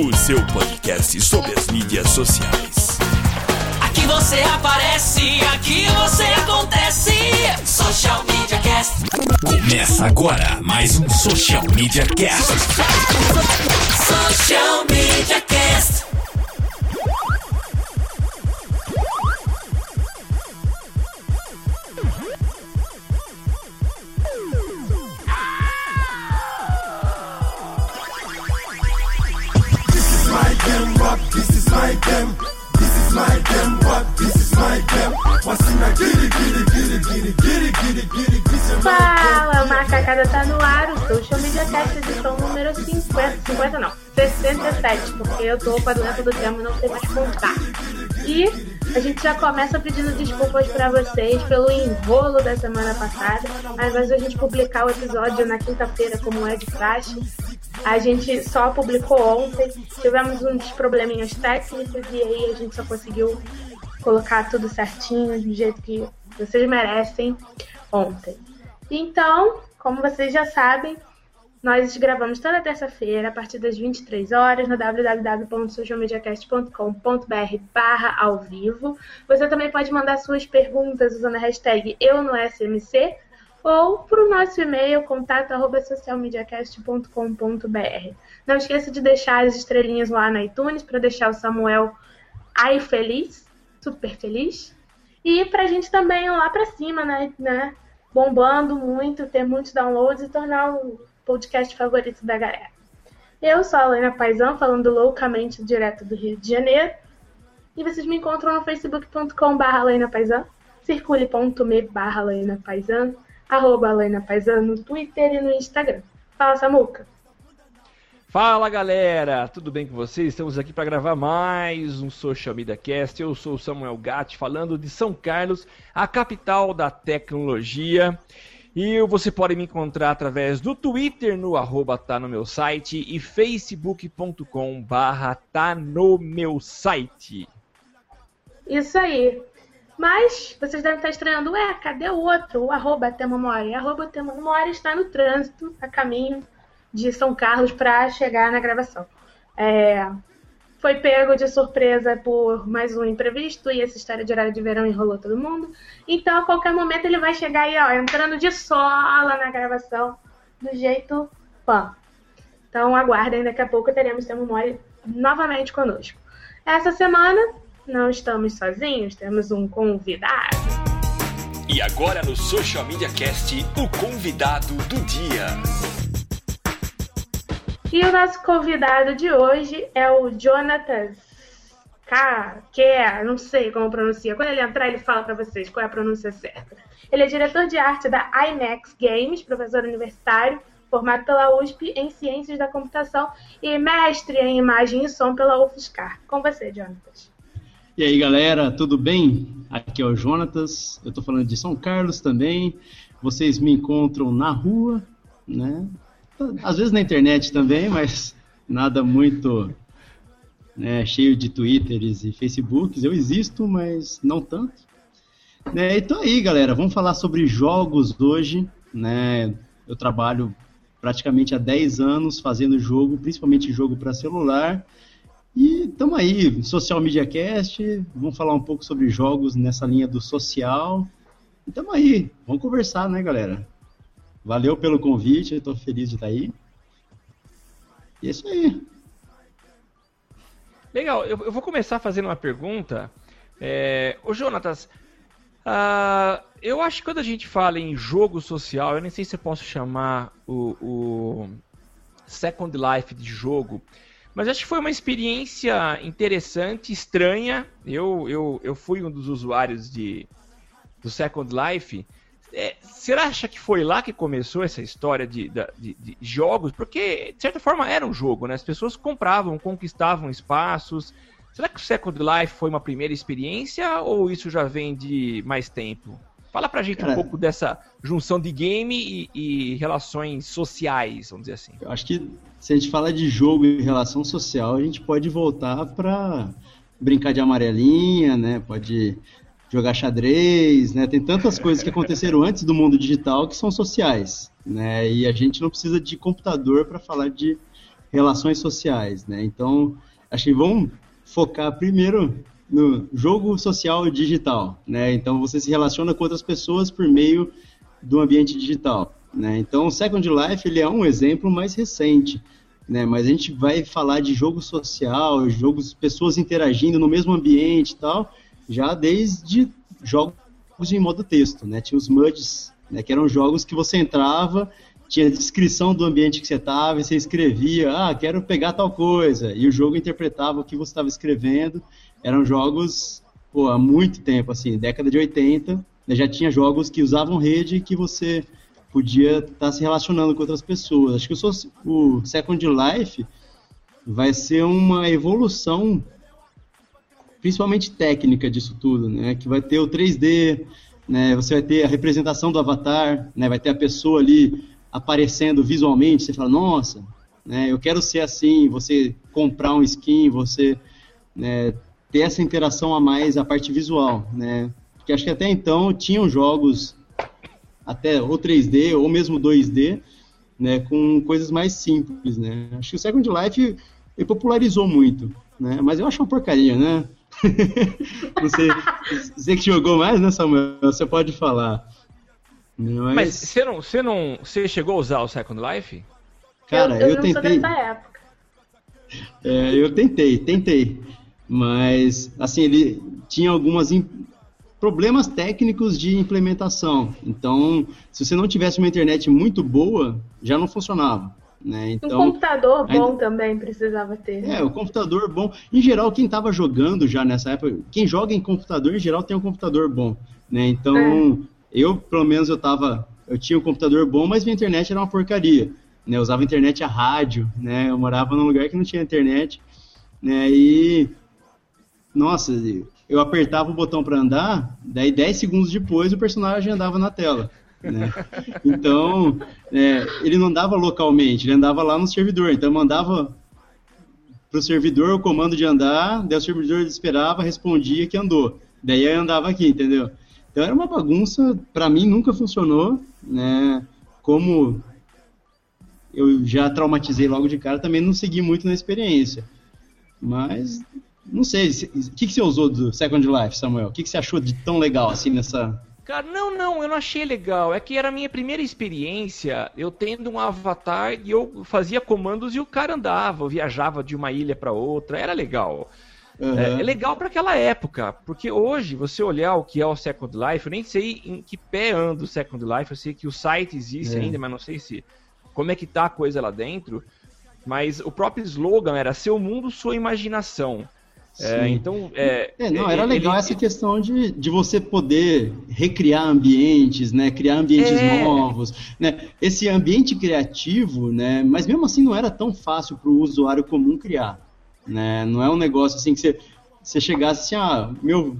o seu podcast sobre as mídias sociais. Aqui você aparece, aqui você acontece. Social Media Cast. Começa agora mais um Social Media Cast. Social Media Cast. My game. This is my game, what? This is my game. What's in a giddy, giddy, giddy, giddy, this is my Fala, Macacada tá no ar, o Social Media Cast, edição número 50, 50 não, 67, porque eu tô com a doença do tempo e não sei mais contar. E a gente já começa pedindo desculpas pra vocês pelo enrolo da semana passada, mas antes da gente publicar o episódio na quinta-feira, como é de praxe, a gente só publicou ontem, tivemos uns probleminhas técnicos e aí a gente só conseguiu colocar tudo certinho, do jeito que vocês merecem ontem. Então, como vocês já sabem, nós gravamos toda terça-feira, a partir das 23 horas, no www.socialmediacast.com.br barra ao vivo. Você também pode mandar suas perguntas usando a hashtag eu no SMC ou para o nosso e-mail, contato socialmediacast.com.br. Não esqueça de deixar as estrelinhas lá no iTunes para deixar o Samuel aí feliz, super feliz. E para a gente também lá para cima, né, né? Bombando muito, ter muitos downloads e tornar o podcast favorito da galera. Eu sou a Helena Paisão, falando loucamente direto do Rio de Janeiro. E vocês me encontram no facebook.com.br Helena Paisão, circule.me barra arroba Helena Paisão no Twitter e no Instagram. Fala, Samuca. Fala galera, tudo bem com vocês? Estamos aqui para gravar mais um Social Media Cast. Eu sou o Samuel Gatti, falando de São Carlos, a capital da tecnologia. E você pode me encontrar através do Twitter no arroba tá no meu site e facebook.com barra tá no meu site. Isso aí. Mas vocês devem estar estranhando, ué, cadê o outro? O arroba Temamori. Arroba Temamori está no trânsito, a caminho de São Carlos para chegar na gravação. É, foi pego de surpresa por mais um imprevisto e essa história de horário de verão enrolou todo mundo. Então, a qualquer momento ele vai chegar aí, ó, entrando de sola na gravação, do jeito pã. Então, aguardem, daqui a pouco teremos Temo Mori novamente conosco. Essa semana, não estamos sozinhos, temos um convidado. E agora no Social Media Cast, o convidado do dia. E o nosso convidado de hoje é o Jonatas K, que não sei como pronuncia. Quando ele entrar, ele fala para vocês qual é a pronúncia certa. Ele é diretor de arte da IMAX Games, professor universitário, formado pela USP em Ciências da Computação e mestre em Imagem e Som pela UFSCar. Com você, Jonatas. E aí, galera, tudo bem? Aqui é o Jonatas, eu tô falando de São Carlos também. Vocês me encontram na rua, né? Às vezes na internet também, mas nada muito né, cheio de Twitters e Facebooks. Eu existo, mas não tanto. Né, então aí, galera, vamos falar sobre jogos hoje. Né? Eu trabalho praticamente há 10 anos fazendo jogo, principalmente jogo para celular. E estamos aí, Social Media Cast, vamos falar um pouco sobre jogos nessa linha do social. Estamos aí, vamos conversar, né, galera? Valeu pelo convite, estou feliz de estar aí. E é isso aí. Legal, eu, eu vou começar fazendo uma pergunta. É, ô Jonatas, ah, eu acho que quando a gente fala em jogo social, eu nem sei se eu posso chamar o, o Second Life de jogo, mas acho que foi uma experiência interessante, estranha. Eu, eu, eu fui um dos usuários de, do Second Life. é, acha que foi lá que começou essa história de, de, de, jogos? Porque, de certa forma, era um jogo, né? As pessoas compravam, conquistavam espaços. Será que o Second Life foi uma primeira experiência ou isso já vem de mais tempo? Fala pra gente Cara, um pouco dessa junção de game e, e, relações sociais, vamos dizer assim. Eu acho que se a gente fala de jogo e relação social, a gente pode voltar pra brincar de amarelinha, né? Pode jogar xadrez, né? Tem tantas coisas que aconteceram antes do mundo digital que são sociais, né? E a gente não precisa de computador para falar de relações sociais, né? Então, acho que vamos focar primeiro no jogo social digital, né? Então, você se relaciona com outras pessoas por meio do ambiente digital, né? Então, o Second Life ele é um exemplo mais recente, né? Mas a gente vai falar de jogo social, jogos pessoas interagindo no mesmo ambiente e tal já desde jogos em modo texto, né? Tinha os MUDs, né, que eram jogos que você entrava, tinha descrição do ambiente que você estava, você escrevia, ah, quero pegar tal coisa, e o jogo interpretava o que você estava escrevendo. Eram jogos, pô, há muito tempo, assim, década de 80, né, já tinha jogos que usavam rede que você podia estar tá se relacionando com outras pessoas. Acho que o, o Second Life vai ser uma evolução principalmente técnica disso tudo, né? Que vai ter o 3D, né? Você vai ter a representação do avatar, né? Vai ter a pessoa ali aparecendo visualmente. Você fala, nossa, né? Eu quero ser assim. Você comprar um skin, você né, ter essa interação a mais, a parte visual, né? Porque acho que até então tinham jogos até ou 3D ou mesmo 2D, né? Com coisas mais simples, né? Acho que o Second Life ele popularizou muito, né? Mas eu acho uma porcaria, né? não sei, você que jogou mais, né, Samuel? Você pode falar. Mas, Mas você não, você não, você chegou a usar o Second Life? Cara, eu, eu, eu tentei. É, eu tentei, tentei. Mas, assim, ele tinha algumas problemas técnicos de implementação. Então, se você não tivesse uma internet muito boa, já não funcionava. Né? Então, um computador bom ainda... também precisava ter. É, o computador bom. Em geral, quem estava jogando já nessa época, quem joga em computador, em geral, tem um computador bom. Né? Então, é. eu, pelo menos, eu tava. Eu tinha um computador bom, mas minha internet era uma porcaria. Né? Eu usava internet a rádio, né? Eu morava num lugar que não tinha internet. Né? E. Nossa, eu apertava o botão para andar, daí 10 segundos depois o personagem andava na tela. Né? Então, é, ele não andava localmente, ele andava lá no servidor. Então, mandava para o servidor o comando de andar, daí o servidor esperava, respondia que andou. Daí eu andava aqui, entendeu? Então era uma bagunça, para mim nunca funcionou, né? Como eu já traumatizei logo de cara, também não segui muito na experiência. Mas, não sei, o que, que você usou do Second Life, Samuel? O que, que você achou de tão legal assim nessa, Cara, não, não, eu não achei legal. É que era a minha primeira experiência, eu tendo um avatar e eu fazia comandos e o cara andava, eu viajava de uma ilha para outra, era legal. Uhum. É, é, legal para aquela época, porque hoje você olhar o que é o Second Life, eu nem sei em que pé anda o Second Life, eu sei que o site existe é. ainda, mas não sei se como é que tá a coisa lá dentro. Mas o próprio slogan era seu mundo, sua imaginação. É, então, é, é, não, era legal ele... essa questão de, de você poder recriar ambientes, né, criar ambientes é... novos, né, esse ambiente criativo, né, mas mesmo assim não era tão fácil para o usuário comum criar, né, não é um negócio assim que você, você chegasse assim, ah, meu,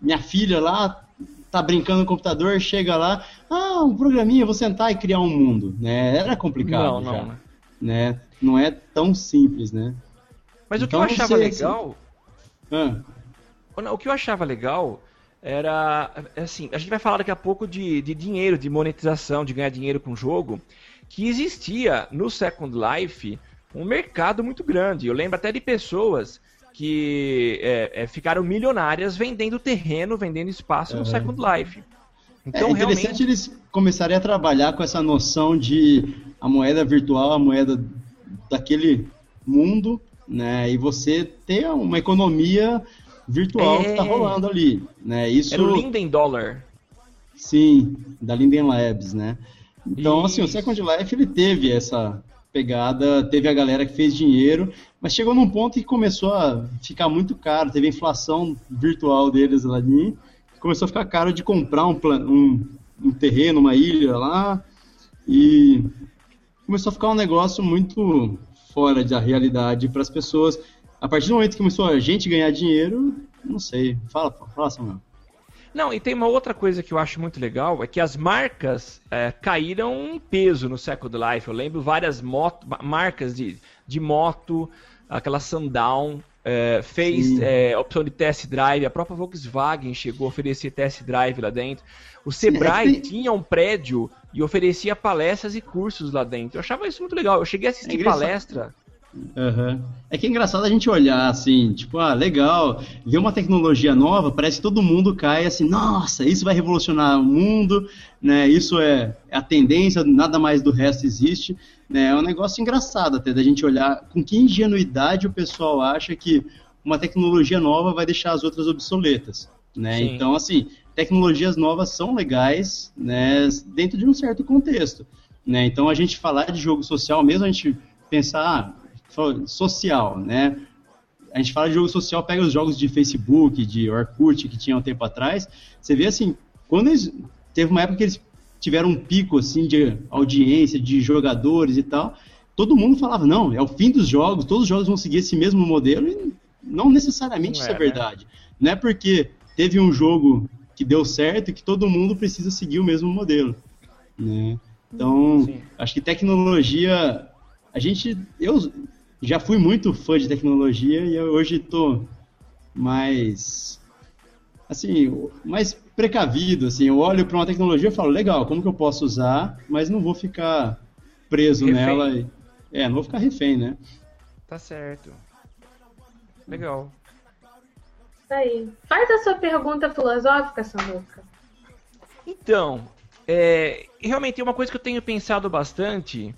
minha filha lá tá brincando no computador, chega lá, ah, um programinha, vou sentar e criar um mundo, né, era complicado não, já, não, né? né, não é tão simples, né. Mas então, o que eu então, achava você, legal... Assim, ah. O que eu achava legal era assim, a gente vai falar daqui a pouco de, de dinheiro, de monetização, de ganhar dinheiro com o jogo, que existia no Second Life um mercado muito grande. Eu lembro até de pessoas que é, é, ficaram milionárias vendendo terreno, vendendo espaço no Second Life. Então, é interessante realmente... eles começarem a trabalhar com essa noção de a moeda virtual, a moeda daquele mundo, né? E você ter uma economia virtual é... que está rolando ali, né? Isso. Era o Linden Dollar. Sim, da Linden Labs, né? Então, Isso. assim, o Second Life ele teve essa pegada, teve a galera que fez dinheiro, mas chegou num ponto que começou a ficar muito caro, teve a inflação virtual deles ali, começou a ficar caro de comprar um, um um terreno, uma ilha lá, e começou a ficar um negócio muito fora da realidade para as pessoas. A partir do momento que começou a gente ganhar dinheiro, não sei. Fala, fala, Samuel. Não, e tem uma outra coisa que eu acho muito legal, é que as marcas é, caíram em peso no Second Life. Eu lembro várias moto, marcas de, de moto, aquela Sundown, é, fez é, opção de test drive, a própria Volkswagen chegou a oferecer test drive lá dentro. O Sebrae Sim, é que... tinha um prédio e oferecia palestras e cursos lá dentro. Eu achava isso muito legal. Eu cheguei a assistir é palestra Uhum. É que é engraçado a gente olhar assim, tipo, ah, legal, ver uma tecnologia nova, parece que todo mundo cai assim, nossa, isso vai revolucionar o mundo, né? Isso é, é a tendência, nada mais do resto existe. Né? É um negócio engraçado até da gente olhar com que ingenuidade o pessoal acha que uma tecnologia nova vai deixar as outras obsoletas. Né? Então, assim, tecnologias novas são legais né, dentro de um certo contexto. Né? Então, a gente falar de jogo social, mesmo a gente pensar, ah, social, né? A gente fala de jogo social, pega os jogos de Facebook, de Orkut que tinha um tempo atrás, você vê assim, quando eles, teve uma época que eles tiveram um pico assim de audiência, de jogadores e tal, todo mundo falava, não, é o fim dos jogos, todos os jogos vão seguir esse mesmo modelo, e não necessariamente não isso é, é verdade. Né? Não é porque teve um jogo que deu certo que todo mundo precisa seguir o mesmo modelo. Né? Então, Sim. acho que tecnologia. A gente. Eu, já fui muito fã de tecnologia e hoje estou mais assim, mais precavido, assim, eu olho para uma tecnologia e falo, legal, como que eu posso usar, mas não vou ficar preso refém. nela. E, é, não vou ficar refém, né? Tá certo. Legal. Aí. Faz a sua pergunta filosófica, Samuca. Então, é, realmente é uma coisa que eu tenho pensado bastante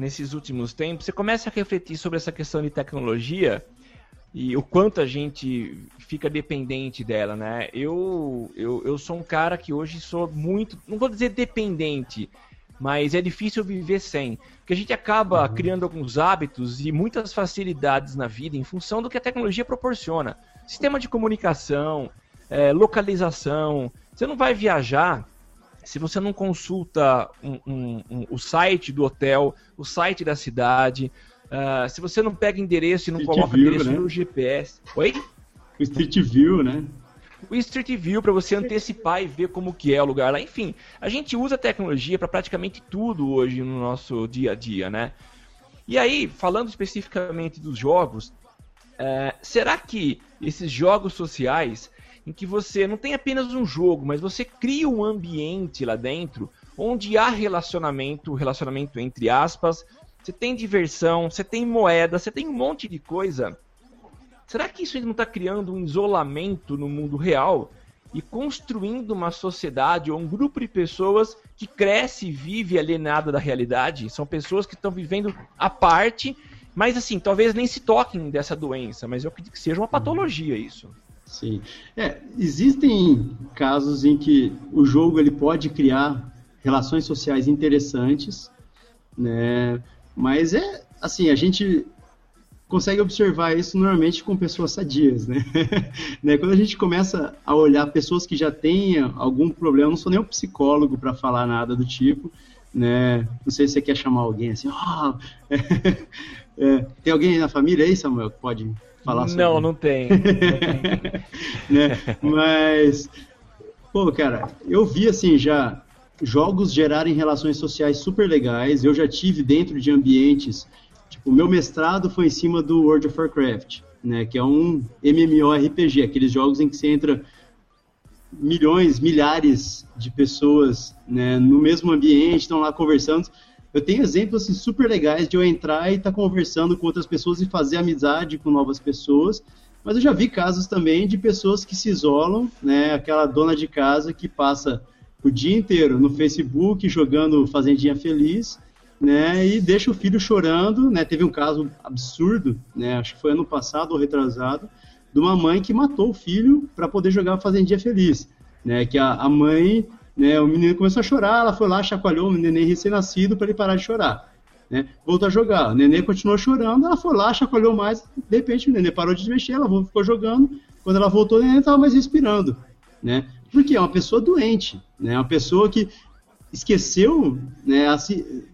nesses últimos tempos, você começa a refletir sobre essa questão de tecnologia e o quanto a gente fica dependente dela, né? Eu, eu, eu sou um cara que hoje sou muito, não vou dizer dependente, mas é difícil viver sem. Porque a gente acaba uhum. criando alguns hábitos e muitas facilidades na vida em função do que a tecnologia proporciona. Sistema de comunicação, é, localização. Você não vai viajar se você não consulta um, um, um, o site do hotel, o site da cidade, uh, se você não pega endereço e não Street coloca View, endereço né? no GPS. Oi? O Street View, né? O Street View para você antecipar e ver como que é o lugar lá. Enfim, a gente usa a tecnologia para praticamente tudo hoje no nosso dia a dia, né? E aí, falando especificamente dos jogos, uh, será que esses jogos sociais em que você não tem apenas um jogo, mas você cria um ambiente lá dentro onde há relacionamento, relacionamento entre aspas, você tem diversão, você tem moeda, você tem um monte de coisa. Será que isso não está criando um isolamento no mundo real e construindo uma sociedade ou um grupo de pessoas que cresce e vive alienada da realidade? São pessoas que estão vivendo à parte, mas assim, talvez nem se toquem dessa doença, mas eu acredito que seja uma patologia isso. Sim. É, existem casos em que o jogo ele pode criar relações sociais interessantes, né? Mas é assim, a gente consegue observar isso normalmente com pessoas sadias, né? né? Quando a gente começa a olhar pessoas que já têm algum problema, eu não sou nem um psicólogo para falar nada do tipo, né? Não sei se você quer chamar alguém assim, oh! é, tem alguém na família aí, Samuel, que pode falar sobre Não, não tem. Não tem. né? Mas, pô, cara, eu vi assim já jogos gerarem relações sociais super legais. Eu já tive dentro de ambientes. Tipo, meu mestrado foi em cima do World of Warcraft, né? Que é um MMORPG, aqueles jogos em que você entra milhões, milhares de pessoas né, no mesmo ambiente, estão lá conversando. Eu tenho exemplos assim, super legais de eu entrar e estar tá conversando com outras pessoas e fazer amizade com novas pessoas. Mas eu já vi casos também de pessoas que se isolam, né? Aquela dona de casa que passa o dia inteiro no Facebook jogando Fazendinha Feliz, né? E deixa o filho chorando, né? Teve um caso absurdo, né? Acho que foi ano passado ou retrasado, de uma mãe que matou o filho para poder jogar Fazendinha Feliz, né? Que a, a mãe né? O menino começou a chorar, ela foi lá, chacoalhou o neném recém-nascido para ele parar de chorar. Né? Voltou a jogar. O neném continuou chorando, ela foi lá, chacoalhou mais, de repente o neném parou de mexer, ela ficou jogando. Quando ela voltou, o neném estava mais respirando. Né? Porque é uma pessoa doente. Né? Uma pessoa que esqueceu, né, a se,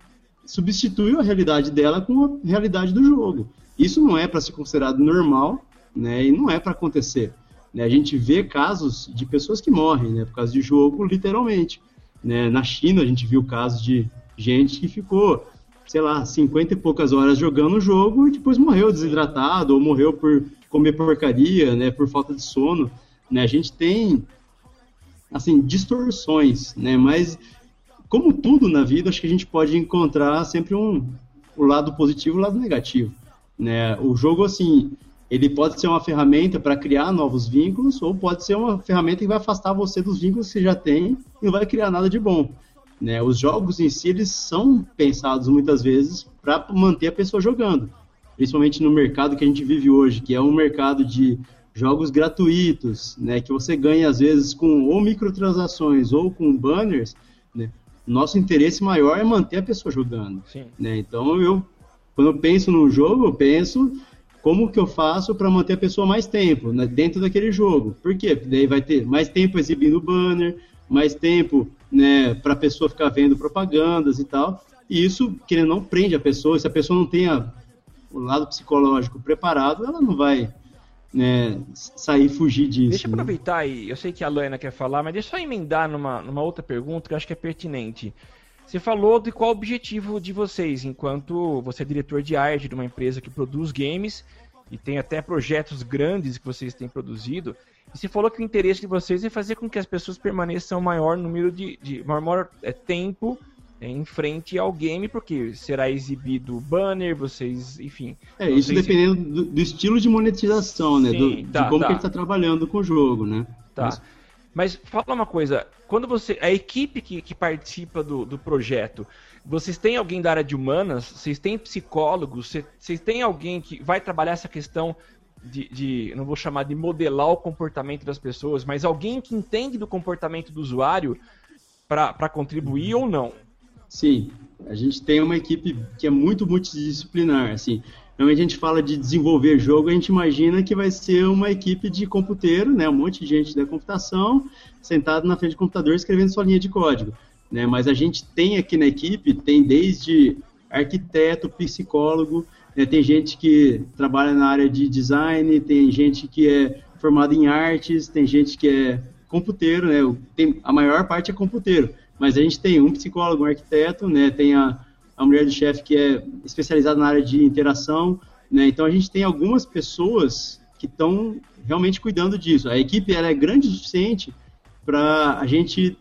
substituiu a realidade dela com a realidade do jogo. Isso não é para ser considerado normal, né, e não é para acontecer. Né? A gente vê casos de pessoas que morrem, né, por causa de jogo, literalmente. Né? Na China a gente viu casos de gente que ficou, sei lá, 50 e poucas horas jogando o jogo e depois morreu desidratado ou morreu por comer porcaria, né, por falta de sono. Né? A gente tem assim distorções, né? Mas como tudo na vida, acho que a gente pode encontrar sempre um o lado positivo e o lado negativo. Né? O jogo, assim, ele pode ser uma ferramenta para criar novos vínculos, ou pode ser uma ferramenta que vai afastar você dos vínculos que já tem e não vai criar nada de bom. Né? Os jogos em si, eles são pensados muitas vezes para manter a pessoa jogando. Principalmente no mercado que a gente vive hoje, que é um mercado de jogos gratuitos, né, que você ganha às vezes com ou microtransações ou com banners, né, nosso interesse maior é manter a pessoa jogando. Né? Então, eu, quando eu penso num jogo, eu penso como que eu faço para manter a pessoa mais tempo né, dentro daquele jogo. Por quê? Porque daí vai ter mais tempo exibindo banner, mais tempo né, para a pessoa ficar vendo propagandas e tal. E isso, querendo não, prende a pessoa. Se a pessoa não tem o lado psicológico preparado, ela não vai né, sair fugir disso. Deixa eu né? aproveitar aí, eu sei que a Luana quer falar, mas deixa eu emendar numa, numa outra pergunta que eu acho que é pertinente. Você falou de qual o objetivo de vocês, enquanto você é diretor de arte de uma empresa que produz games e tem até projetos grandes que vocês têm produzido. E você falou que o interesse de vocês é fazer com que as pessoas permaneçam maior número de, de maior, é, tempo em frente ao game, porque será exibido banner, vocês, enfim. É, isso dependendo do, do, estilo de monetização, né? Sim, do, tá, de como tá. que ele está trabalhando com o jogo, né? Tá. Mas... Mas fala uma coisa, quando você. A equipe que, que participa do, do projeto, vocês têm alguém da área de humanas? Vocês têm psicólogos? Vocês, vocês têm alguém que vai trabalhar essa questão de, de, não vou chamar de modelar o comportamento das pessoas, mas alguém que entende do comportamento do usuário para contribuir ou não? Sim, a gente tem uma equipe que é muito multidisciplinar, assim. Normalmente a gente fala de desenvolver jogo, a gente imagina que vai ser uma equipe de computeiro, né, um monte de gente da computação, sentado na frente do computador escrevendo sua linha de código. Né, mas a gente tem aqui na equipe, tem desde arquiteto, psicólogo, né, tem gente que trabalha na área de design, tem gente que é formada em artes, tem gente que é computeiro, né, tem, a maior parte é computeiro mas a gente tem um psicólogo, um arquiteto, né, tem a, a mulher do chefe que é especializada na área de interação, né, então a gente tem algumas pessoas que estão realmente cuidando disso. A equipe ela é grande o suficiente para a gente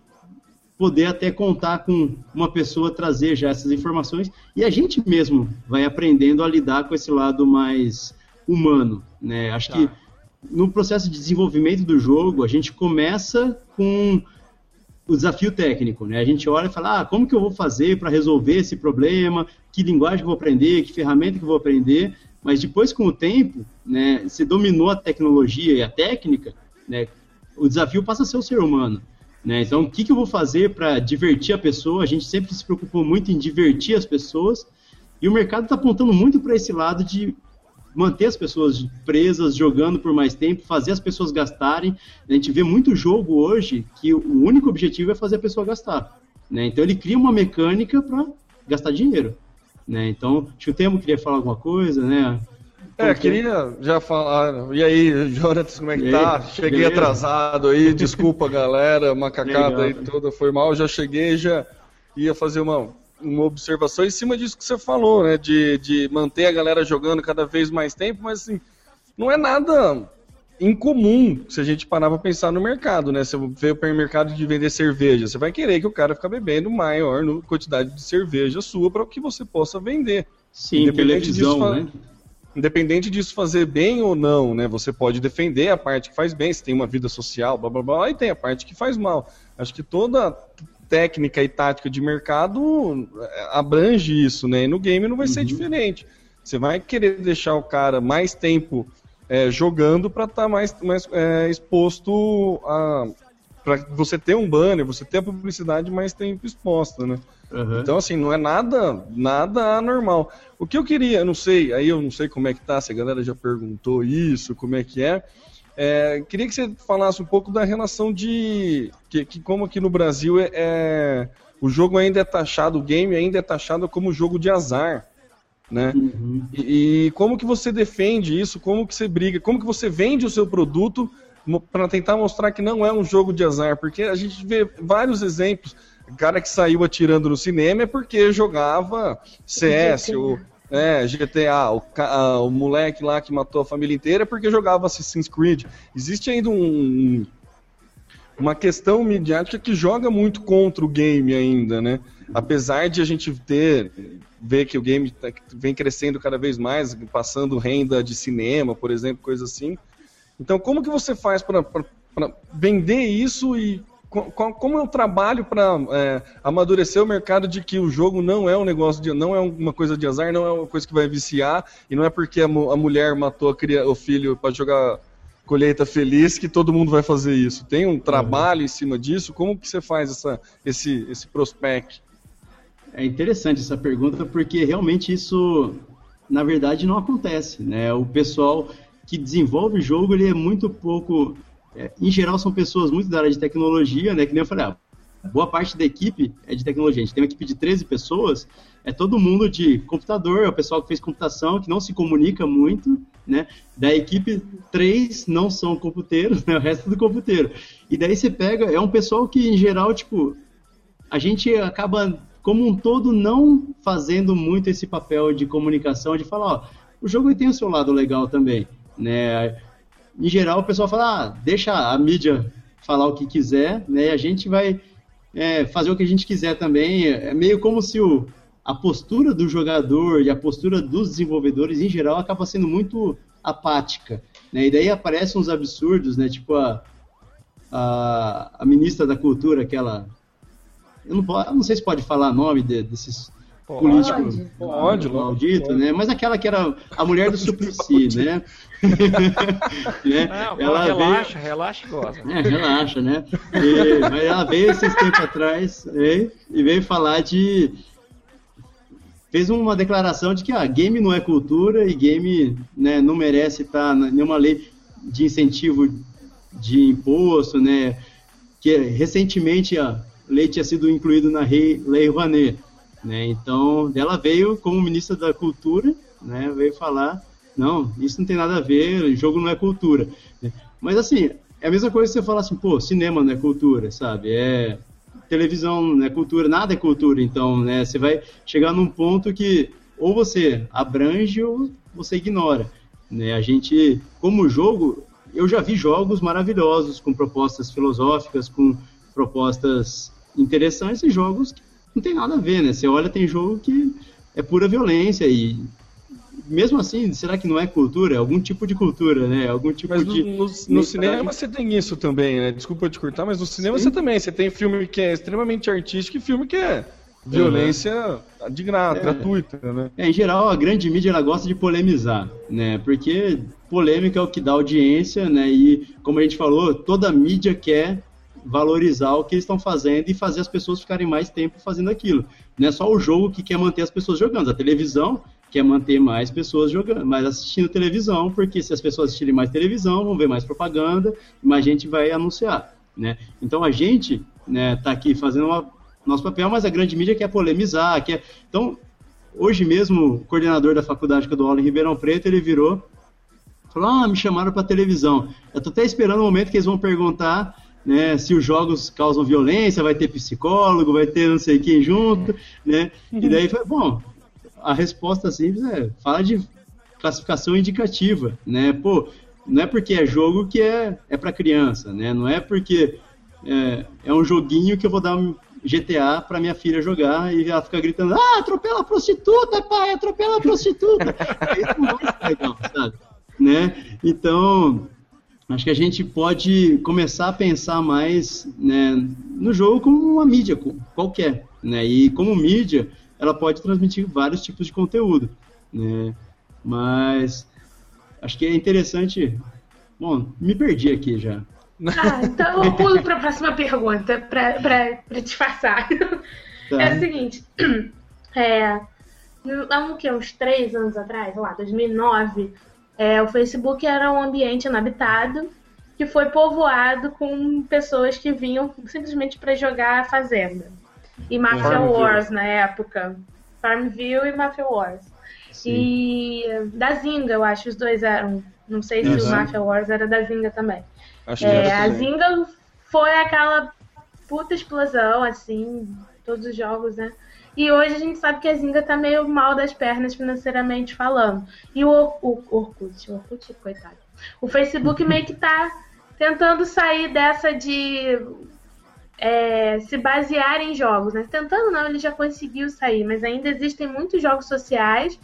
poder até contar com uma pessoa trazer já essas informações e a gente mesmo vai aprendendo a lidar com esse lado mais humano, né? Acho tá. que no processo de desenvolvimento do jogo a gente começa com o desafio técnico, né? A gente olha e fala, ah, como que eu vou fazer para resolver esse problema? Que linguagem eu vou aprender? Que ferramenta que eu vou aprender? Mas depois, com o tempo, né, se dominou a tecnologia e a técnica, né, o desafio passa a ser o ser humano. Né? Então, o que, que eu vou fazer para divertir a pessoa? A gente sempre se preocupou muito em divertir as pessoas e o mercado está apontando muito para esse lado de manter as pessoas presas, jogando por mais tempo, fazer as pessoas gastarem. A gente vê muito jogo hoje que o único objetivo é fazer a pessoa gastar. Né? Então ele cria uma mecânica para gastar dinheiro. Né? Então, acho que o Temo queria falar alguma coisa, né? É, queria já falar. E aí, Jonathan, como é que tá? Cheguei Beleza? atrasado aí, desculpa galera, macacada Legal. aí toda foi mal. Já cheguei, já ia fazer uma uma observação em cima disso que você falou, né? De, de manter a galera jogando cada vez mais tempo, mas assim, não é nada incomum se a gente parar para pensar no mercado, né? Você vê o mercado de vender cerveja, você vai querer que o cara fique bebendo maior quantidade de cerveja sua para que você possa vender. Sim, independente disso, né? Independente disso fazer bem ou não, né? Você pode defender a parte que faz bem, se tem uma vida social, blá blá blá, e tem a parte que faz mal. Acho que toda técnica e tática de mercado é, abrange isso, né? E no game não vai uhum. ser diferente. Você vai querer deixar o cara mais tempo é, jogando para estar tá mais, mais é, exposto a. para você ter um banner, você ter a publicidade mais tempo exposta, né? Uhum. Então, assim, não é nada, nada anormal. O que eu queria, eu não sei, aí eu não sei como é que tá, se a galera já perguntou isso, como é que é, É, queria que você falasse um pouco da relação de. Que, que como aqui no Brasil é, é, o jogo ainda é taxado, o game ainda é taxado como jogo de azar. Né? Uhum. E, e, como que você defende isso? Como que você briga? Como que você vende o seu produto para tentar mostrar que não é um jogo de azar? Porque a gente vê vários exemplos. O cara que saiu atirando no cinema é porque jogava CS ou é, GTA, o, a, o moleque lá que matou a família inteira porque jogava Assassin's Creed. Existe ainda um, uma questão midiática que joga muito contra o game ainda, né? Apesar de a gente ter ver que o game tá, vem crescendo cada vez mais, passando renda de cinema, por exemplo, coisa assim. Então, como que você faz para vender isso e como o trabalho para é, amadurecer o mercado de que o jogo não é um negócio de, não é uma coisa de azar, não é uma coisa que vai viciar e não é porque a, a mulher matou a, o filho para jogar colheita feliz que todo mundo vai fazer isso. Tem um trabalho uhum. em cima disso. Como que você faz essa, esse, esse prospect? É interessante essa pergunta porque realmente isso, na verdade, não acontece. Né? O pessoal que desenvolve o jogo ele é muito pouco. É, em geral, são pessoas muito da área de tecnologia, né? Que nem eu falei, ah, boa parte da equipe é de tecnologia. A gente tem uma equipe de 13 pessoas, é todo mundo de computador, é o pessoal que fez computação, que não se comunica muito, né? Da equipe, três não são computeiros, né? O resto é do computeiro. E daí você pega, é um pessoal que, em geral, tipo, a gente acaba como um todo, não fazendo muito esse papel de comunicação, de falar, ó, o jogo tem o seu lado legal também, né? Em geral, o pessoal fala, ah, deixa a mídia falar o que quiser, né? A gente vai é, fazer o que a gente quiser também. É meio como se o, a postura do jogador e a postura dos desenvolvedores, em geral, acaba sendo muito apática, né? E daí aparecem uns absurdos, né? Tipo a, a, a ministra da cultura, aquela eu não, eu não sei se pode falar nome de, desses pode, políticos pode, maldito, né? Mas aquela que era a mulher do Suplicy, né? né? Não, ela relaxa, veio... relaxa e gosta. É, relaxa, né? E, mas ela veio esses tempos atrás e, e veio falar de fez uma declaração de que ah, game não é cultura e game né, não merece estar nenhuma lei de incentivo de imposto, né? Que recentemente a lei tinha sido incluído na Lei Rouanet. Né? Então, ela veio como ministra da Cultura, né? veio falar, não, isso não tem nada a ver, jogo não é cultura. Mas, assim, é a mesma coisa que você falar assim, pô, cinema não é cultura, sabe? É televisão não é cultura, nada é cultura. Então, né, você vai chegar num ponto que ou você abrange ou você ignora. Né? A gente, como jogo, eu já vi jogos maravilhosos com propostas filosóficas, com propostas interessantes e jogos que não tem nada a ver, né? Você olha, tem jogo que é pura violência e mesmo assim, será que não é cultura? Algum tipo de cultura, né? Algum tipo mas de. No, no cinema você tem isso também, né? Desculpa te cortar, mas no cinema Sim. você também. Você tem filme que é extremamente artístico e filme que é violência uhum. de gra é. gratuita, né? É, em geral, a grande mídia ela gosta de polemizar, né? Porque polêmica é o que dá audiência, né? E como a gente falou, toda mídia quer valorizar o que eles estão fazendo e fazer as pessoas ficarem mais tempo fazendo aquilo. Não é só o jogo que quer manter as pessoas jogando, a televisão quer manter mais pessoas jogando, mais assistindo televisão, porque se as pessoas assistirem mais televisão, vão ver mais propaganda, mais gente vai anunciar, né? Então a gente, né, tá aqui fazendo uma, nosso papel, mas a grande mídia quer polemizar, quer... Então, hoje mesmo, o coordenador da faculdade que eu dou aula em Ribeirão Preto, ele virou, falou, ah, me chamaram para televisão. Eu tô até esperando o momento que eles vão perguntar né, se os jogos causam violência, vai ter psicólogo, vai ter não sei quem junto, né? E daí foi, bom, a resposta simples é, fala de classificação indicativa, né? Pô, não é porque é jogo que é, é para criança, né? Não é porque é, é um joguinho que eu vou dar um GTA para minha filha jogar e ela fica gritando, ah, atropela a prostituta, pai, atropela a prostituta. Isso não é legal, sabe? Né? Então, acho que a gente pode começar a pensar mais né, no jogo como uma mídia qualquer, né? E como mídia, ela pode transmitir vários tipos de conteúdo, né? Mas acho que é interessante. Bom, me perdi aqui já. Ah, então eu pulo para a próxima pergunta para disfarçar. Tá. É o seguinte, é, há um, que, uns três anos atrás, lá, 2009, é, o Facebook era um ambiente inabitado que foi povoado com pessoas que vinham simplesmente para jogar Fazenda. E Mafia Farmville. Wars na época. Farmville e Mafia Wars. Sim. E da Zinga, eu acho, os dois eram. Não sei se o. Mafia Wars era da Zinga também. Acho que É, era a também. Zinga foi aquela puta explosão, assim, todos os jogos, né? E hoje a gente sabe que a Zinga tá meio mal das pernas financeiramente falando. E o, Or- o Orkut, o Orkut, coitado. O Facebook meio que tá tentando sair dessa de é, se basear em jogos, né? Tentando não, ele já conseguiu sair, mas ainda existem muitos jogos sociais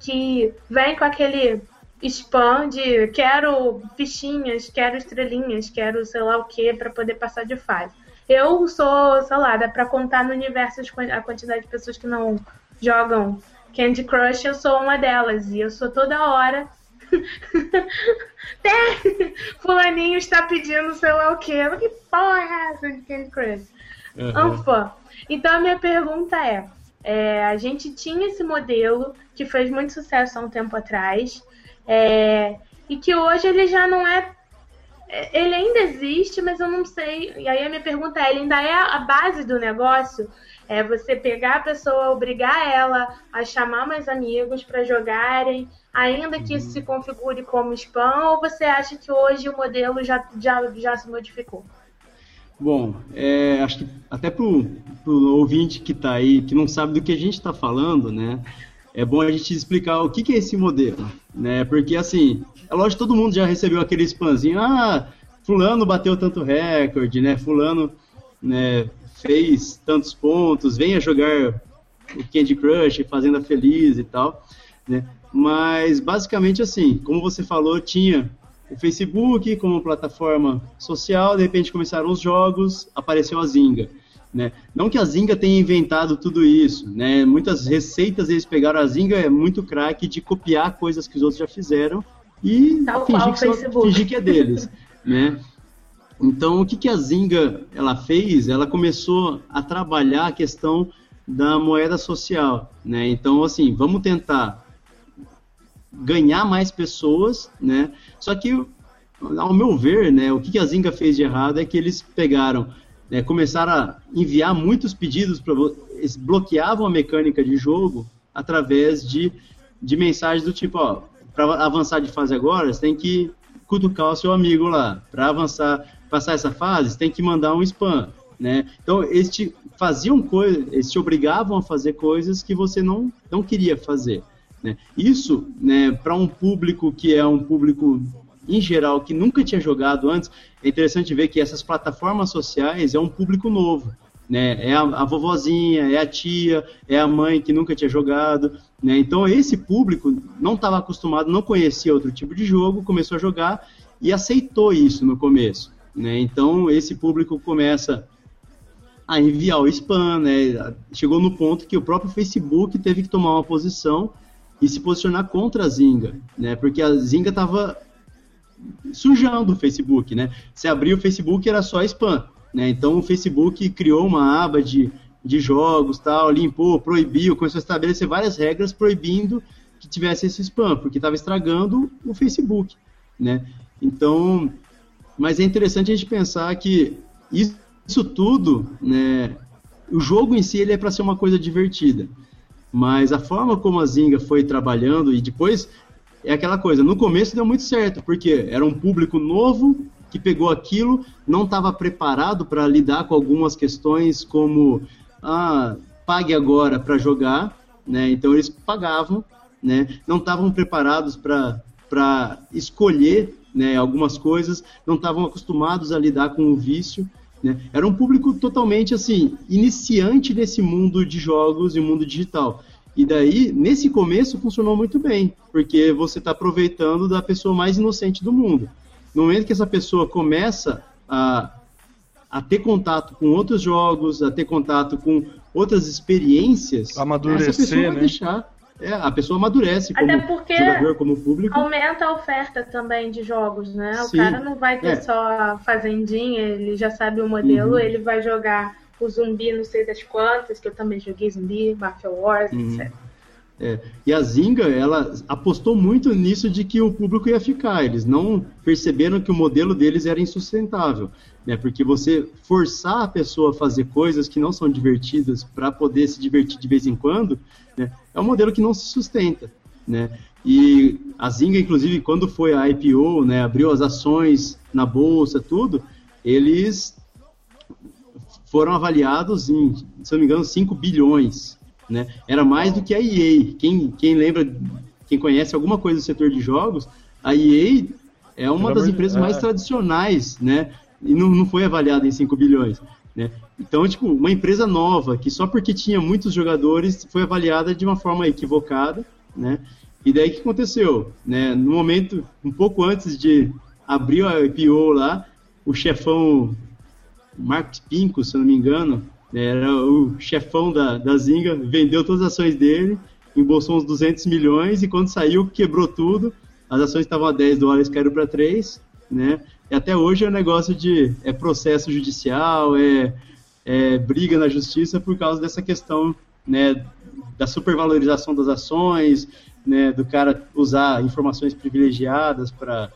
que vêm com aquele spam de quero fichinhas, quero estrelinhas, quero sei lá o que para poder passar de fase. Eu sou, sei lá, dá pra contar no universo a quantidade de pessoas que não jogam Candy Crush, eu sou uma delas. E eu sou toda hora. Fulaninho está pedindo sei lá o quê. Que porra é essa de Candy Crush? Anfã. Então a minha pergunta é, é, a gente tinha esse modelo que fez muito sucesso há um tempo atrás é, e que hoje ele já não é, ele ainda existe, mas eu não sei. E aí a minha pergunta é, ele ainda é a base do negócio? É você pegar a pessoa, obrigar ela a chamar mais amigos para jogarem, ainda que isso se configure como spam, ou você acha que hoje o modelo já, já, já se modificou? Bom, é, acho que até pro, pro ouvinte que está aí, que não sabe do que a gente está falando, né? É bom a gente explicar o que, que é esse modelo, né? Porque assim, é lógico todo mundo já recebeu aquele spamzinho, ah, fulano bateu tanto recorde, né? Fulano né, fez tantos pontos, venha jogar o Candy Crush, Fazenda Feliz e tal, né? Mas basicamente assim, como você falou, tinha o Facebook como plataforma social, de repente começaram os jogos, apareceu a Zinga. Né? Não que a Zinga tenha inventado tudo isso, né? muitas receitas eles pegaram a Zinga, é muito craque de copiar coisas que os outros já fizeram e Tal fingir que, só- fingir que é deles. né? Então, o que, que a Zinga ela fez? Ela começou a trabalhar a questão da moeda social. Né? Então, assim, vamos tentar ganhar mais pessoas, né? Só que, ao meu ver, né, o que que a Zinga fez de errado é que eles pegaram, né, começaram a enviar muitos pedidos para eles bloqueavam a mecânica de jogo através de, de mensagens do tipo, ó, para avançar de fase agora, você tem que cutucar o seu amigo lá. Para avançar, passar essa fase, você tem que mandar um spam, né? Então, eles te faziam coisas, eles te obrigavam a fazer coisas que você não, não queria fazer. Né? Isso, né, para um público que é um público em geral que nunca tinha jogado antes, é interessante ver que essas plataformas sociais é um público novo. Né? É a, a vovozinha, é a tia, é a mãe que nunca tinha jogado. Né? Então esse público não estava acostumado, não conhecia outro tipo de jogo, começou a jogar e aceitou isso no começo. Né? Então esse público começa a enviar o spam, né? Chegou no ponto que o próprio Facebook teve que tomar uma posição e se posicionar contra a Zinga, né? Porque a Zinga estava sujando o Facebook, né? Se abrir o Facebook era só spam, né? Então o Facebook criou uma aba de, de jogos, tal, limpou, proibiu, começou a estabelecer várias regras proibindo que tivesse esse spam, porque estava estragando o Facebook, né? Então, mas é interessante a gente pensar que isso, isso tudo, né? O jogo em si ele é para ser uma coisa divertida, mas a forma como a Zinga foi trabalhando e depois é aquela coisa, no começo deu muito certo, porque era um público novo que pegou aquilo, não estava preparado para lidar com algumas questões como ah, pague agora para jogar, né? Então eles pagavam, né? Não estavam preparados para escolher né, algumas coisas, não estavam acostumados a lidar com o vício. Né? Era um público totalmente assim iniciante nesse mundo de jogos e mundo digital. E daí, nesse começo, funcionou muito bem, porque você está aproveitando da pessoa mais inocente do mundo. No momento que essa pessoa começa a, a ter contato com outros jogos, a ter contato com outras experiências, Amadurecer, essa pessoa vai né? deixar. É, a pessoa amadurece como Até porque jogador, como público. Aumenta a oferta também de jogos, né? O Sim. cara não vai ter É. só fazendinha, ele já sabe o modelo, Uhum. ele vai jogar o zumbi não sei das quantas, que eu também joguei zumbi, Mafia Wars, Uhum. etc. É, e a Zynga, ela apostou muito nisso de que o público ia ficar. Eles não perceberam que o modelo deles era insustentável, né? Porque você forçar a pessoa a fazer coisas que não são divertidas para poder se divertir de vez em quando, né? é um modelo que não se sustenta, né? E a Zynga, inclusive, quando foi a IPO, né, abriu as ações na bolsa, tudo, eles foram avaliados em, se não me engano, 5 bilhões né? Era mais do que a EA. Quem, quem lembra, quem conhece alguma coisa do setor de jogos, a EA é uma das empresas mais é. tradicionais, né? E não, não foi avaliada em 5 bilhões. Né? Então, tipo, uma empresa nova, que só porque tinha muitos jogadores, foi avaliada de uma forma equivocada, né? E daí o que aconteceu? Né? No momento, um pouco antes de abrir a IPO lá, o chefão Marcos Pinco, se eu não me engano, era o chefão da, da Zinga, vendeu todas as ações dele, embolsou uns 200 milhões e quando saiu quebrou tudo. As ações estavam a 10 dólares, caíram para 3, né? E até hoje é um negócio de é processo judicial, é, é briga na justiça por causa dessa questão, né, da supervalorização das ações, né, do cara usar informações privilegiadas para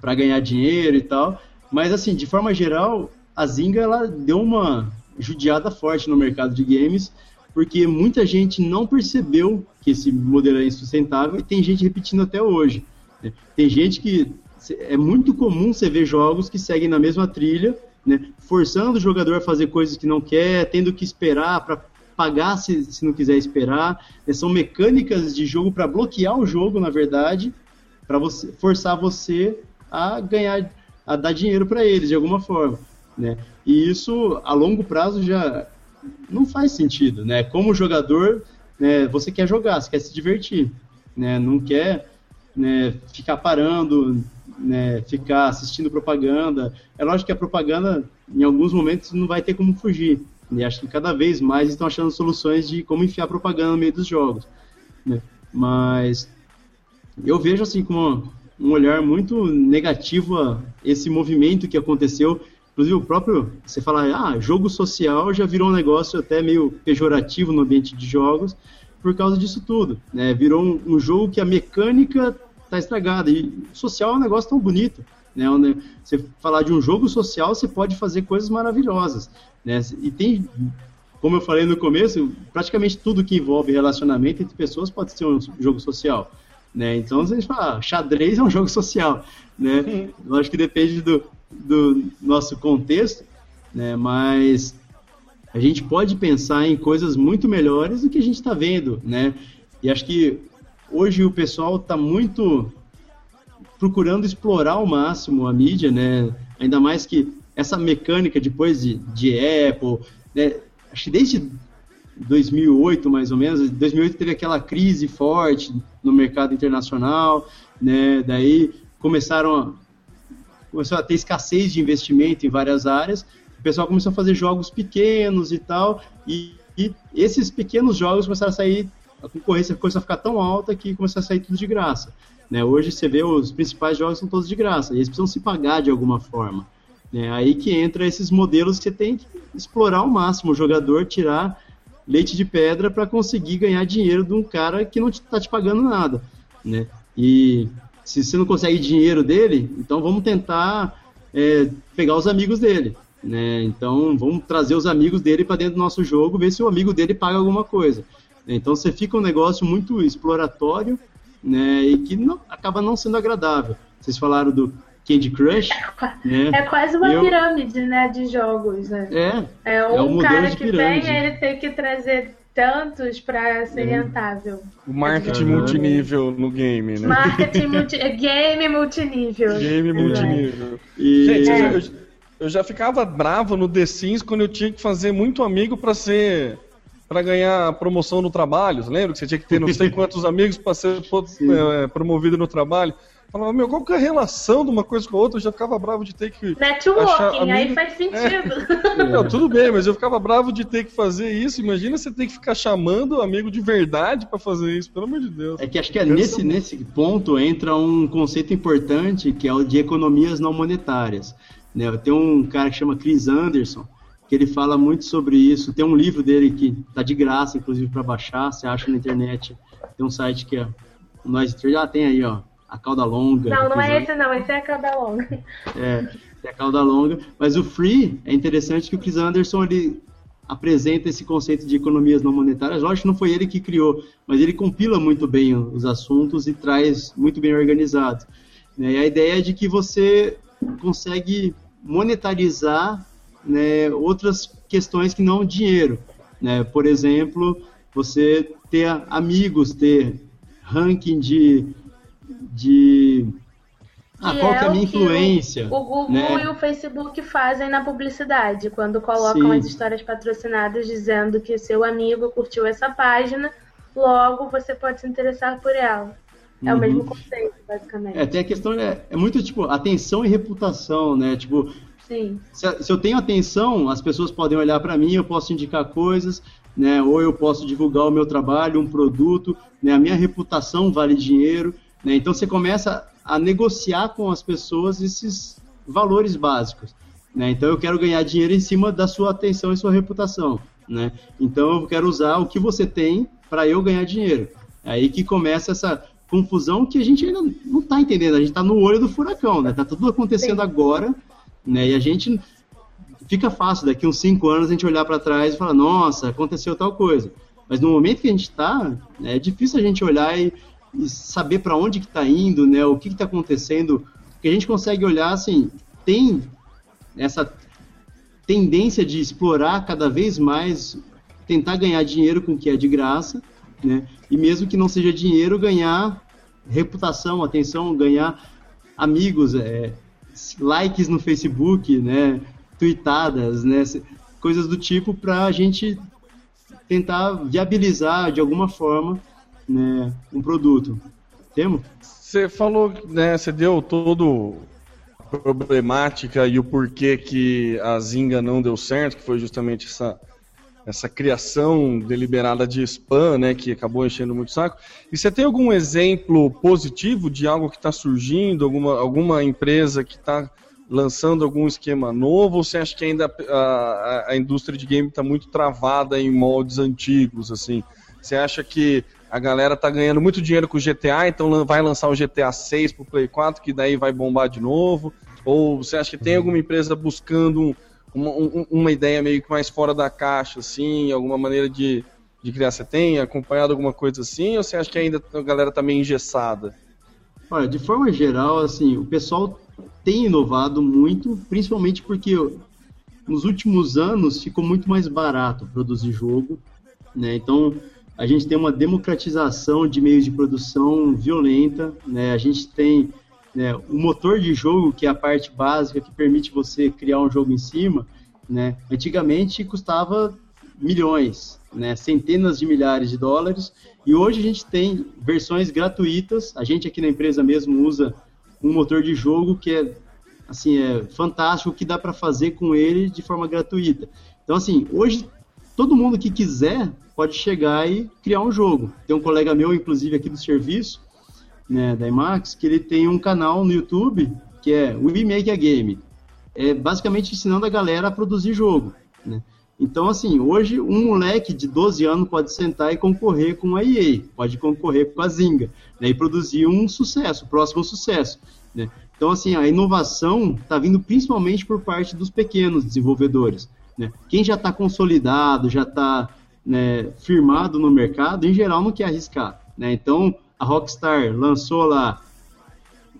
para ganhar dinheiro e tal. Mas assim, de forma geral, a Zinga ela deu uma judiada forte no mercado de games, porque muita gente não percebeu que esse modelo é insustentável e tem gente repetindo até hoje. Né? Tem gente que é muito comum você ver jogos que seguem na mesma trilha, né? forçando o jogador a fazer coisas que não quer, tendo que esperar para pagar se, se não quiser esperar. Né? São mecânicas de jogo para bloquear o jogo, na verdade, para você forçar você a ganhar, a dar dinheiro para eles de alguma forma. Né? E isso, a longo prazo, já não faz sentido. Né? Como jogador, né, você quer jogar, você quer se divertir. Né? Não quer né, ficar parando, né, ficar assistindo propaganda. É lógico que a propaganda, em alguns momentos, não vai ter como fugir. E acho que cada vez mais estão achando soluções de como enfiar propaganda no meio dos jogos. Né? Mas eu vejo assim com um olhar muito negativo a esse movimento que aconteceu Inclusive, o próprio, você fala, ah, jogo social já virou um negócio até meio pejorativo no ambiente de jogos por causa disso tudo. Né? Virou um, um jogo que a mecânica está estragada. E social é um negócio tão bonito. Né? Você falar de um jogo social, você pode fazer coisas maravilhosas. Né? E tem, como eu falei no começo, praticamente tudo que envolve relacionamento entre pessoas pode ser um jogo social. Né? Então, a gente fala, ah, xadrez é um jogo social. Né? Eu acho que depende do, do nosso contexto, né? mas a gente pode pensar em coisas muito melhores do que a gente está vendo, né? E acho que hoje o pessoal está muito procurando explorar ao máximo a mídia, né? Ainda mais que essa mecânica depois de, de Apple, né? Acho que desde 2008, mais ou menos, 2008 teve aquela crise forte no mercado internacional, né? Daí começaram começou a ter escassez de investimento em várias áreas, o pessoal começou a fazer jogos pequenos e tal, e, e esses pequenos jogos começaram a sair, a concorrência começou a ficar tão alta que começou a sair tudo de graça. Né? Hoje você vê os principais jogos são todos de graça, e eles precisam se pagar de alguma forma. Né? Aí que entra esses modelos que você tem que explorar ao máximo o jogador, tirar leite de pedra para conseguir ganhar dinheiro de um cara que não está te pagando nada. Né? E se você não consegue dinheiro dele, então vamos tentar é, pegar os amigos dele. Né? Então vamos trazer os amigos dele para dentro do nosso jogo, ver se o amigo dele paga alguma coisa. Então você fica um negócio muito exploratório né, e que não, acaba não sendo agradável. Vocês falaram do Candy Crush. Né? É quase uma Eu... pirâmide né, de jogos. Né? É. É um, é um cara que vem ele tem que trazer tantos para ser uhum. rentável. O marketing multinível no game, né? Marketing multi... É game multinível. Game multinível. E... Gente, é. eu, eu, já ficava bravo no The Sims quando eu tinha que fazer muito amigo para ser para ganhar promoção no trabalho. Lembra que você tinha que ter não sei quantos amigos para ser é, promovido no trabalho? Falava, meu, qual que é a relação de uma coisa com a outra? Eu já ficava bravo de ter que. Networking, aí faz sentido. É. Não, tudo bem, mas eu ficava bravo de ter que fazer isso. Imagina você ter que ficar chamando amigo de verdade para fazer isso, pelo amor de Deus. É que acho que é nesse, nesse ponto entra um conceito importante que é o de economias não monetárias. Né? Tem um cara que chama Chris Anderson, que ele fala muito sobre isso. Tem um livro dele que tá de graça, inclusive, para baixar, você acha na internet. Tem um site que é o Noise Trade, ah, tem aí, ó, a cauda longa. Não, não é esse não, esse é a cauda longa. É, é a cauda longa. Mas o free é interessante que o Chris Anderson ele apresenta esse conceito de economias não monetárias. Lógico que não foi ele que criou, mas ele compila muito bem os assuntos e traz muito bem organizado. Né? E a ideia é de que você consegue monetarizar né, outras questões que não dinheiro. Né? Por exemplo, você ter amigos, ter ranking de, de ah, qual que é a o minha influência? O Google né? e o Facebook fazem na publicidade, quando colocam Sim. as histórias patrocinadas dizendo que seu amigo curtiu essa página, logo você pode se interessar por ela. É o Uhum. mesmo conceito, basicamente. É, tem a questão, é, é muito tipo, atenção e reputação, né? Tipo, Sim. se, se eu tenho atenção, as pessoas podem olhar para mim, eu posso indicar coisas, né? Ou eu posso divulgar o meu trabalho, um produto, né? A minha reputação vale dinheiro, né? Então você começa a negociar com as pessoas esses valores básicos, né? Então eu quero ganhar dinheiro em cima da sua atenção e sua reputação, né? Então eu quero usar o que você tem para eu ganhar dinheiro. É aí que começa essa confusão que a gente ainda não está entendendo. A gente está no olho do furacão, né? Tá tudo acontecendo Sim. agora, né? E a gente fica fácil daqui uns cinco anos a gente olhar para trás e falar, nossa, aconteceu tal coisa. Mas no momento que a gente está, é difícil a gente olhar e, saber para onde que está indo, né? O que está acontecendo? Porque a gente consegue olhar assim, tem essa tendência de explorar cada vez mais, tentar ganhar dinheiro com o que é de graça, né? E mesmo que não seja dinheiro, ganhar reputação, atenção, ganhar amigos, é, likes no Facebook, né? Tweetadas, né? Coisas do tipo para a gente tentar viabilizar de alguma forma né, um produto. Temos? Você falou, né? Você deu todo a problemática e o porquê que a Zinga não deu certo, que foi justamente essa, essa criação deliberada de spam, né? Que acabou enchendo muito o saco. E você tem algum exemplo positivo de algo que está surgindo, alguma, alguma empresa que está lançando algum esquema novo, ou você acha que ainda a, a- a indústria de game está muito travada em moldes antigos, assim? Você acha que a galera tá ganhando muito dinheiro com o GTA, então vai lançar o GTA 6 pro Play 4, que daí vai bombar de novo? Ou você acha que tem alguma empresa buscando um- uma, um- uma ideia meio que mais fora da caixa, assim, alguma maneira de, de criar? Você tem acompanhado alguma coisa assim, ou você acha que ainda a galera tá meio engessada? Olha, de forma geral, assim, o pessoal tem inovado muito, principalmente porque nos últimos anos ficou muito mais barato produzir jogo, né? Então a gente tem uma democratização de meios de produção violenta, né? A gente tem né, o motor de jogo, que é a parte básica que permite você criar um jogo em cima, né? Antigamente custava milhões, né? Centenas de milhares de dólares, e hoje a gente tem versões gratuitas. A gente aqui na empresa mesmo usa um motor de jogo que é assim é fantástico o que dá para fazer com ele de forma gratuita. Então assim, hoje todo mundo que quiser pode chegar e criar um jogo. Tem um colega meu, inclusive aqui do serviço, né, da IMAX, que ele tem um canal no YouTube que é We Make a Game. É basicamente ensinando a galera a produzir jogo, né? Então, assim, hoje um moleque de 12 anos pode sentar e concorrer com a EA, pode concorrer com a Zynga, né, e produzir um sucesso, próximo sucesso. Né? Então, assim, a inovação está vindo principalmente por parte dos pequenos desenvolvedores. Né? Quem já está consolidado, já está né, firmado no mercado, em geral não quer arriscar. Né? Então, a Rockstar lançou lá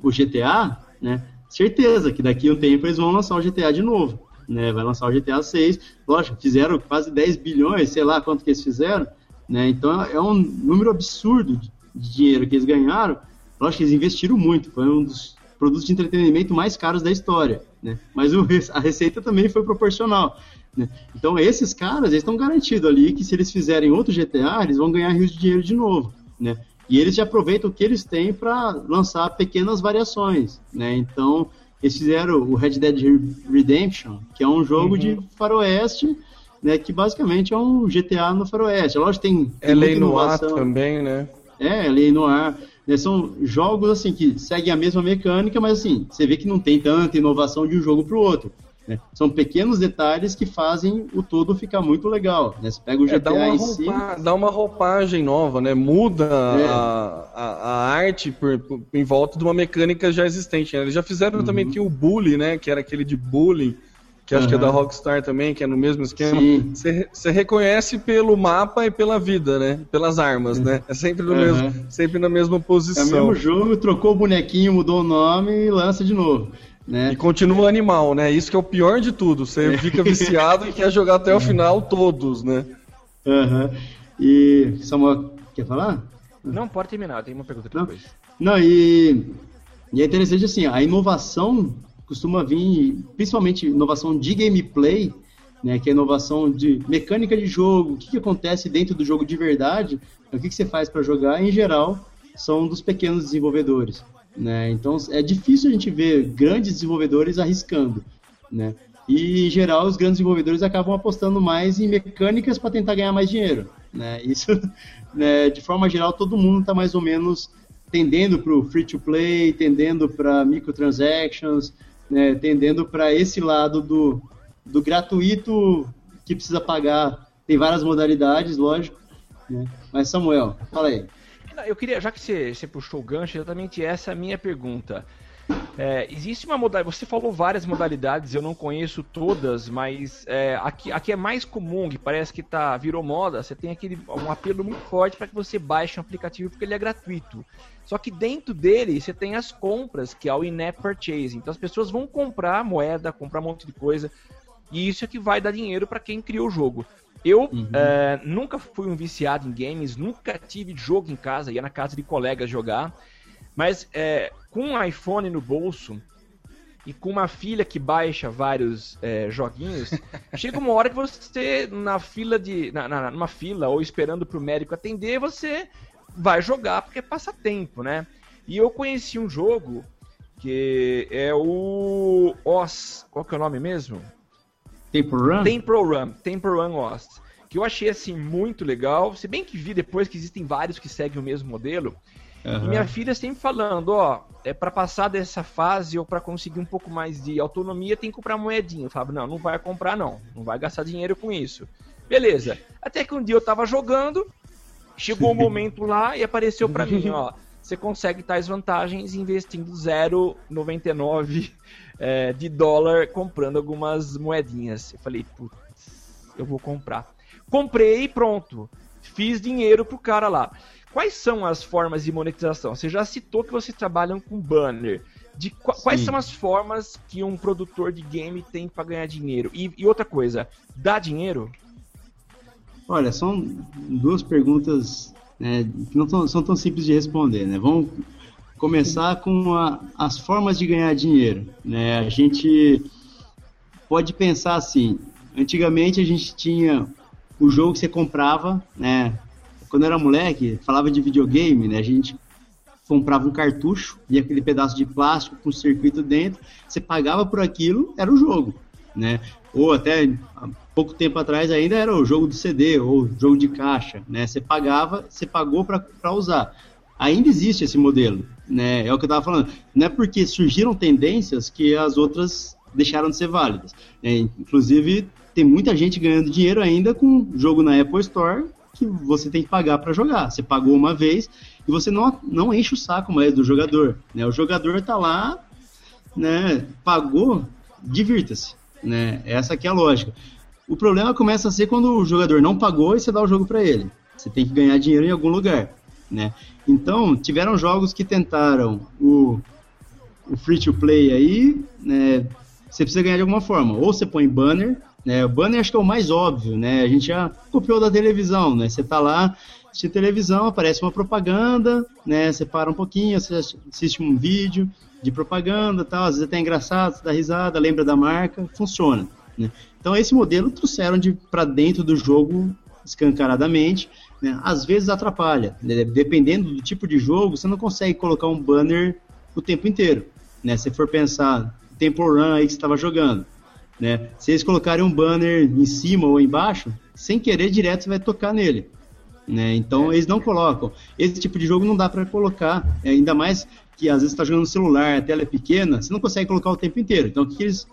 o GTA, né? certeza que daqui a um tempo eles vão lançar o GTA de novo. Né? Vai lançar o GTA 6. Lógico, fizeram quase 10 bilhões, sei lá quanto que eles fizeram. Né? Então é um número absurdo de dinheiro que eles ganharam. Lógico que eles investiram muito. Foi um dos produtos de entretenimento mais caros da história. Né? Mas o, a receita também foi proporcional. Né? Então esses caras eles estão garantidos ali que se eles fizerem outro GTA, eles vão ganhar rios de dinheiro de novo. Né? E eles já aproveitam o que eles têm para lançar pequenas variações. Né? Então eles fizeram o Red Dead Redemption, que é um jogo uhum. de faroeste, né, que basicamente é um GTA no faroeste. Lógico tem, tem é lei no ar também, né? É, lei no ar. Né, são jogos assim que seguem a mesma mecânica, mas assim, você vê que não tem tanta inovação de um jogo para o outro. Né? São pequenos detalhes que fazem o todo ficar muito legal. Né? Você pega o GTA É, dá, uma roupa- si. dá uma roupagem nova, né? Muda É. a, a, a arte por, por- em volta de uma mecânica já existente. né? Eles já fizeram Uhum. também, tinha o Bully, né? Que era aquele de bullying, que acho que é da. Rockstar também, que é no mesmo esquema. Você reconhece pelo mapa e pela vida, né? Pelas armas, né? É sempre, no Aham. mesmo, sempre na mesma É o posição. mesmo jogo, trocou o bonequinho, mudou o nome e lança de novo. Né? E continua animal, né? Isso que é o pior de tudo. Você fica viciado e quer jogar até o final todos, né? Aham. E Samuel, quer falar? Não, pode terminar, tem uma pergunta Não. depois. Não, e, e é interessante assim, a inovação costuma vir, principalmente inovação de gameplay, né, que é inovação de mecânica de jogo, o que, que acontece dentro do jogo de verdade, o que, que você faz para jogar, em geral, são dos pequenos desenvolvedores. Né? Então é difícil a gente ver grandes desenvolvedores arriscando. Né? E, em geral, os grandes desenvolvedores acabam apostando mais em mecânicas para tentar ganhar mais dinheiro. Né? Isso, né, de forma geral, todo mundo está mais ou menos tendendo para o free to play, tendendo para microtransactions, né, tendendo para esse lado do, do gratuito que precisa pagar. Tem várias modalidades, lógico. Né? Mas, Samuel, fala aí. Não, Eu queria, já que você, você puxou o gancho, exatamente essa é a minha pergunta. É, existe uma modalidade, você falou várias modalidades, eu não conheço todas, mas é, aqui, aqui é mais comum, que parece que tá, virou moda, você tem aquele, um apelo muito forte para que você baixe um aplicativo porque ele é gratuito. Só que dentro dele você tem as compras, que é o in-app purchase. Então as pessoas vão comprar moeda, comprar um monte de coisa, e isso é que vai dar dinheiro para quem criou o jogo. Eu é, nunca fui um viciado em games, nunca tive jogo em casa, ia na casa de colegas jogar. Mas é, com um iPhone no bolso e com uma filha que baixa vários é, joguinhos, chega uma hora que você, na fila de. Na, na- numa fila ou esperando pro médico atender, você vai jogar porque é passatempo, né? E eu conheci um jogo que é o Oz. Qual que é o nome mesmo? Tempo Run? Temple Run, Temple Run Lost. Que eu achei assim muito legal. Se bem que vi depois que existem vários que seguem o mesmo modelo. Aham. E minha filha sempre falando, ó, é para passar dessa fase ou para conseguir um pouco mais de autonomia tem que comprar moedinha. Eu falava, não, não vai comprar não, não vai gastar dinheiro com isso. Beleza. Até que um dia eu tava jogando, chegou um momento lá e apareceu para mim, ó, você consegue tais vantagens investindo 0,99 é, de dólar comprando algumas moedinhas. Eu falei, putz, eu vou comprar. Comprei e pronto. Fiz dinheiro pro cara lá. Quais são as formas de monetização? Você já citou que vocês trabalham com banner. De quais Sim. são as formas que um produtor de game tem para ganhar dinheiro? E, e outra coisa, dá dinheiro? Olha, são duas perguntas né, que não são tão simples de responder, né? Vamos começar com a- as formas de ganhar dinheiro, né? A gente pode pensar assim, antigamente a gente tinha o jogo que você comprava, né? Quando era moleque, falava de videogame, né? A gente comprava um cartucho e aquele pedaço de plástico com circuito dentro, você pagava por aquilo, era o jogo, né? Ou até pouco tempo atrás ainda era o jogo do CD ou jogo de caixa, né? Você pagava, você pagou para usar. Ainda existe esse modelo, né? É o que eu estava falando. Não é porque surgiram tendências que as outras deixaram de ser válidas. né? inclusive, tem muita gente ganhando dinheiro ainda com jogo na Apple Store que você tem que pagar para jogar. Você pagou uma vez e você não, não enche o saco mais do jogador. Né? O jogador está lá, né? pagou, divirta-se. Né? Essa aqui é a lógica. O problema começa a ser quando o jogador não pagou e você dá o jogo para ele. Você tem que ganhar dinheiro em algum lugar. Né? Então, tiveram jogos que tentaram o, o free to play aí, né? Você precisa ganhar de alguma forma. Ou você põe banner, né? O banner acho que é o mais óbvio, né? A gente já copiou da televisão, né? Você tá lá, assiste televisão, aparece uma propaganda, né? Você para um pouquinho, você assiste um vídeo de propaganda, tal, às vezes até é engraçado, você dá risada, lembra da marca, funciona. Né? Então esse modelo trouxeram de para dentro do jogo escancaradamente, né? às vezes atrapalha, né? dependendo do tipo de jogo, você não consegue colocar um banner o tempo inteiro, né? Se for pensar Temple Run aí que estava jogando, né? Se eles colocarem um banner em cima ou embaixo, sem querer direto você vai tocar nele, né? Então eles não colocam. Esse tipo de jogo não dá para colocar, é, ainda mais que às vezes está jogando no celular, a tela é pequena, você não consegue colocar o tempo inteiro. Então o que eles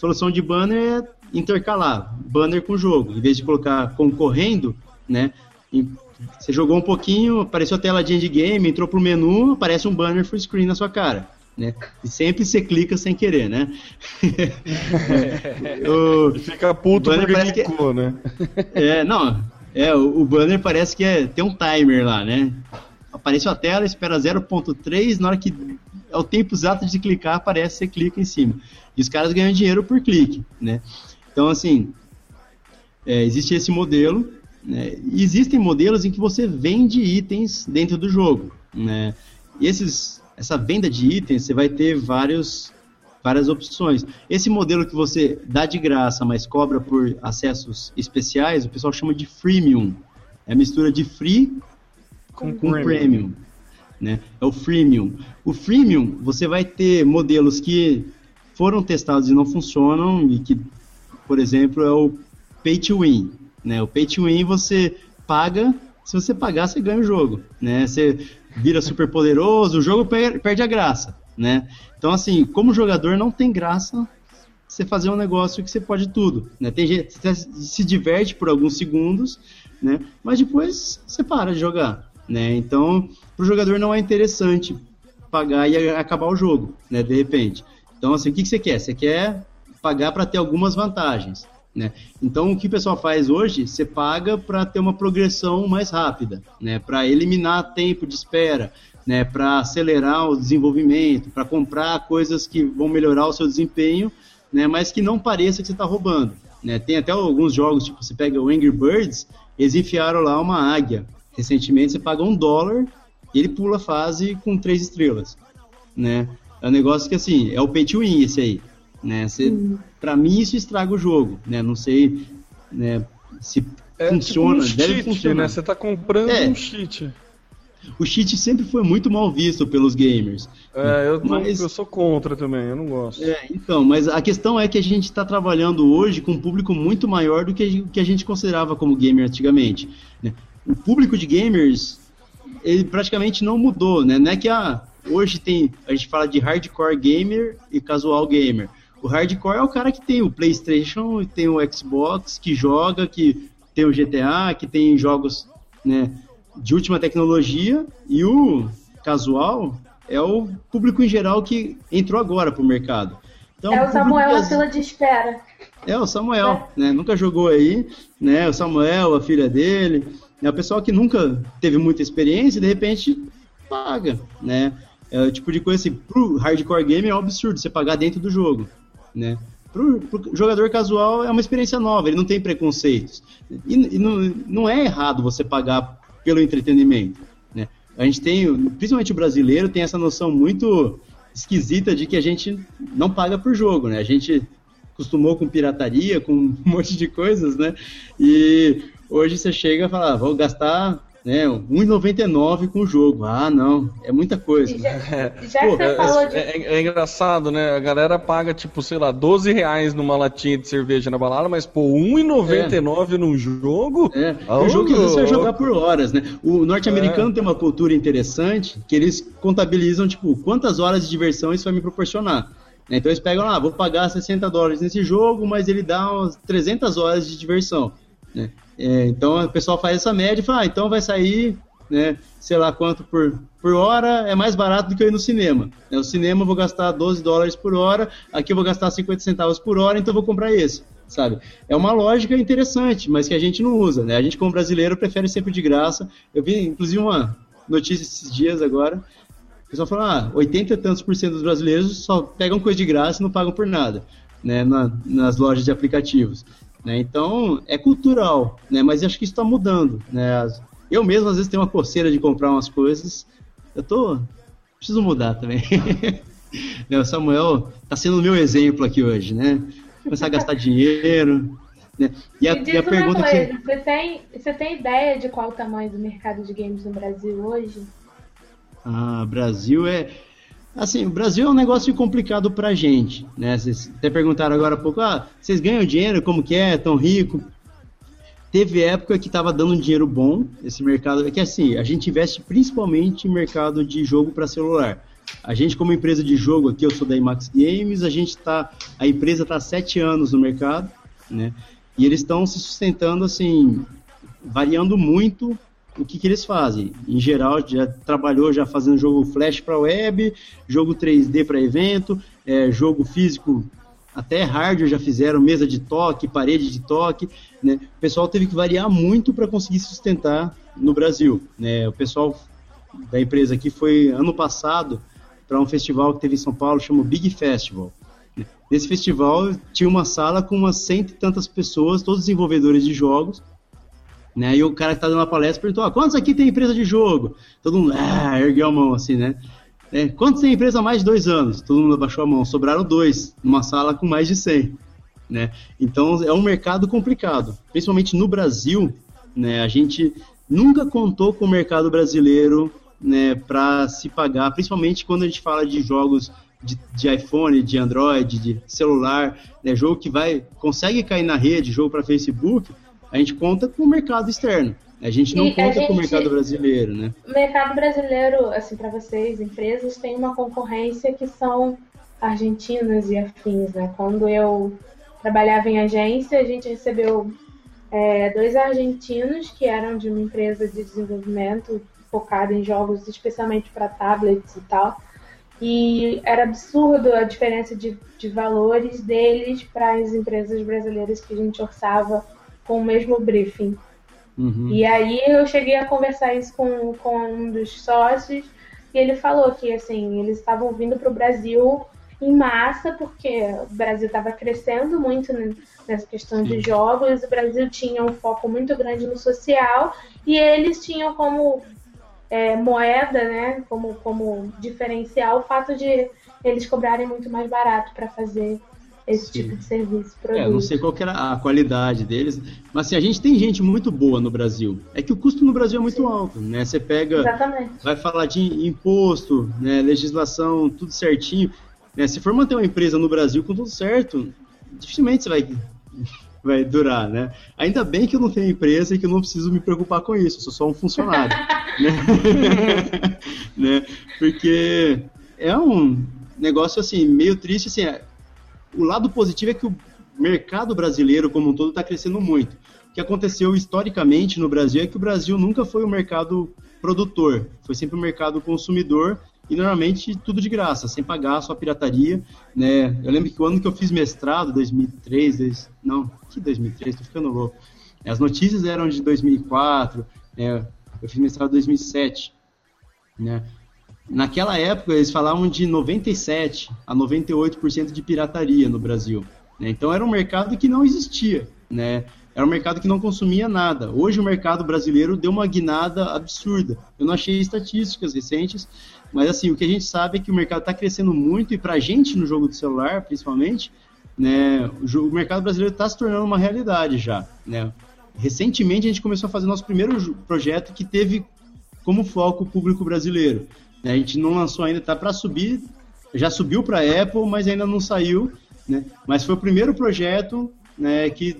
solução de banner é intercalar banner com jogo. Em vez de colocar concorrendo, né? Você jogou um pouquinho, apareceu a tela de endgame, entrou pro menu, aparece um banner full screen na sua cara. Né? E sempre você clica sem querer, né? o, fica puto porque clicou, que... né? é, não, é, o, o, banner parece que é, tem um timer lá, né? Apareceu a tela, espera 0.3, na hora que é o tempo exato de clicar, aparece, você clica em cima. E os caras ganham dinheiro por clique, né? Então, assim, é, existe esse modelo, né? Existem modelos em que você vende itens dentro do jogo, né? E esses, essa venda de itens, você vai ter vários, várias opções. Esse modelo que você dá de graça, mas cobra por acessos especiais, o pessoal chama de freemium. É a mistura de free com, com premium. premium né? É o freemium. O freemium, você vai ter modelos que foram testados e não funcionam e que, por exemplo, é o pay to win, né? O pay to win você paga, se você pagar você ganha o jogo, né? Você vira super poderoso, o jogo perde a graça, né? Então assim, como jogador não tem graça você fazer um negócio que você pode tudo, né? Tem gente se diverte por alguns segundos, né? Mas depois você para de jogar, né? Então, para o jogador não é interessante pagar e acabar o jogo, né? De repente. Então, assim, o que, que você quer? Você quer pagar para ter algumas vantagens, né? Então, o que o pessoal faz hoje, você paga para ter uma progressão mais rápida, né? Para eliminar tempo de espera, né? Para acelerar o desenvolvimento, para comprar coisas que vão melhorar o seu desempenho, né? Mas que não pareça que você está roubando. Né? Tem até alguns jogos, tipo, você pega o Angry Birds, eles enfiaram lá uma águia Recentemente você paga um dólar e ele pula a fase com três estrelas, né? É um negócio que assim, é o pay to win esse aí, né? Hum. Pra mim isso estraga o jogo, né? Não sei né, se é, funciona, tipo um deve cheat, funcionar. Né? Você tá comprando é. um cheat. O cheat sempre foi muito mal visto pelos gamers. É, eu, mas, eu sou contra também, eu não gosto. É, então, mas a questão é que a gente está trabalhando hoje com um público muito maior do que, que a gente considerava como gamer antigamente. Né? o público de gamers ele praticamente não mudou, né? Não é que ah, hoje tem a gente fala de hardcore gamer e casual gamer. O hardcore é o cara que tem o PlayStation, tem o Xbox, que joga, que tem o GTA, que tem jogos, né, de última tecnologia, e o casual é o público em geral que entrou agora pro mercado. Então, é o Samuel na fila de espera. É o Samuel, é. né? Nunca jogou aí, né? O Samuel, a filha dele. É o pessoal que nunca teve muita experiência e de repente paga, né? É o tipo de coisa assim, pro hardcore game é um absurdo você pagar dentro do jogo, né? Pro, pro jogador casual é uma experiência nova, ele não tem preconceitos. E, e não, não é errado você pagar pelo entretenimento, né? A gente tem, principalmente o brasileiro, tem essa noção muito esquisita de que a gente não paga por jogo, né? A gente acostumou com pirataria, com um monte de coisas, né? E Hoje você chega e fala, ah, vou gastar né, 1,99 com o jogo. Ah, não, é muita coisa. Já, já Pô, é, falou de... é, é, engraçado, né? A galera paga, tipo, sei lá, 12 reais numa latinha de cerveja na balada, mas, pô, 1,99 é. num jogo? É, oh, um jogo que você vai jogar por horas, né? O norte-americano é. tem uma cultura interessante que eles contabilizam, tipo, quantas horas de diversão isso vai me proporcionar. Então eles pegam lá, ah, vou pagar 60 dólares nesse jogo, mas ele dá umas 300 horas de diversão. Né? É, então o pessoal faz essa média e fala, ah, então vai sair, né, sei lá quanto por, por hora, é mais barato do que eu ir no cinema. Né, cinema eu vou gastar 12 dólares por hora, aqui eu vou gastar 50 centavos por hora, então eu vou comprar esse, sabe? É uma lógica interessante, mas que a gente não usa, né? A gente como brasileiro prefere sempre de graça. Eu vi inclusive uma notícia esses dias agora, o pessoal falou, ah, 80 e tantos por cento dos brasileiros só pegam coisa de graça e não pagam por nada, né, na, nas lojas de aplicativos. Né? Então, é cultural, né? mas acho que isso está mudando. Né? Eu mesmo, às vezes, tenho uma coceira de comprar umas coisas. Eu tô. Preciso mudar também. né? O Samuel está sendo o meu exemplo aqui hoje, né? Começar a gastar dinheiro. Né? E a, e a pergunta coisa, que... você, tem, você tem ideia de qual o tamanho do mercado de games no Brasil hoje? Ah, Brasil é Assim, o Brasil é um negócio complicado pra gente, né? Vocês até perguntaram agora há pouco, ah, vocês ganham dinheiro, como que é, tão rico? Teve época que estava dando dinheiro bom esse mercado, é que assim, a gente investe principalmente em mercado de jogo para celular. A gente, como empresa de jogo aqui, eu sou da IMAX Games, a gente tá. A empresa está há sete anos no mercado, né? E eles estão se sustentando assim, variando muito o que, que eles fazem. Em geral, já trabalhou já fazendo jogo flash para web, jogo 3D para evento, é, jogo físico até hardware já fizeram, mesa de toque, parede de toque. Né? O pessoal teve que variar muito para conseguir sustentar no Brasil. Né? O pessoal da empresa aqui foi ano passado para um festival que teve em São Paulo, chama Big Festival. Nesse festival tinha uma sala com umas cento e tantas pessoas, todos desenvolvedores de jogos, né? E o cara que está dando a palestra perguntou: ah, quantos aqui tem empresa de jogo? Todo mundo ah, ergueu a mão assim, né? É, quantos tem empresa há mais de dois anos? Todo mundo abaixou a mão. Sobraram dois, numa sala com mais de 100. Né? Então é um mercado complicado. Principalmente no Brasil, né, a gente nunca contou com o mercado brasileiro né, para se pagar, principalmente quando a gente fala de jogos de, de iPhone, de Android, de celular, né, jogo que vai consegue cair na rede, jogo para Facebook, a gente conta com o mercado externo. A gente não e conta gente, com o mercado brasileiro, né? O mercado brasileiro, assim, para vocês, empresas, tem uma concorrência que são argentinas e afins, né? Quando eu trabalhava em agência, a gente recebeu é, dois argentinos que eram de uma empresa de desenvolvimento focada em jogos, especialmente para tablets e tal. E era absurdo a diferença de, de valores deles para as empresas brasileiras que a gente orçava com o mesmo briefing. Uhum. E aí eu cheguei a conversar isso com, com um dos sócios e ele falou que assim eles estavam vindo para o Brasil em massa porque o Brasil estava crescendo muito nessa questão de jogos, o Brasil tinha um foco muito grande no social e eles tinham como é, moeda, né, como, como diferencial o fato de eles cobrarem muito mais barato para fazer esse tipo de serviço. Produto. É, não sei qual era a qualidade deles, mas assim, a gente tem gente muito boa no Brasil. É que o custo no Brasil é muito Sim. alto, né? Você pega, Exatamente. vai falar de imposto, né, legislação, tudo certinho. Né? Se for manter uma empresa no Brasil com tudo certo, dificilmente você vai vai durar, né? Ainda bem que eu não tenho empresa e que eu não preciso me preocupar com isso, eu sou só um funcionário, né? né? Porque é um negócio assim meio triste, assim, o lado positivo é que o mercado brasileiro como um todo está crescendo muito. O que aconteceu historicamente no Brasil é que o Brasil nunca foi um mercado produtor, foi sempre um mercado consumidor e normalmente tudo de graça, sem pagar só pirataria, né? Eu lembro que o ano que eu fiz mestrado, 2003, dois, não, que 2003, tô ficando louco. As notícias eram de 2004, né? eu fiz mestrado em 2007, né? Naquela época, eles falavam de 97 a 98% de pirataria no Brasil. Né? Então, era um mercado que não existia. Né? Era um mercado que não consumia nada. Hoje, o mercado brasileiro deu uma guinada absurda. Eu não achei estatísticas recentes, mas assim, o que a gente sabe é que o mercado está crescendo muito e para a gente no jogo de celular, principalmente, né, o, mercado brasileiro está se tornando uma realidade já. Né? Recentemente, a gente começou a fazer nosso primeiro projeto que teve como foco o público brasileiro. A gente não lançou ainda, tá para subir, já subiu para Apple, mas ainda não saiu, né? Mas foi o primeiro projeto, né, que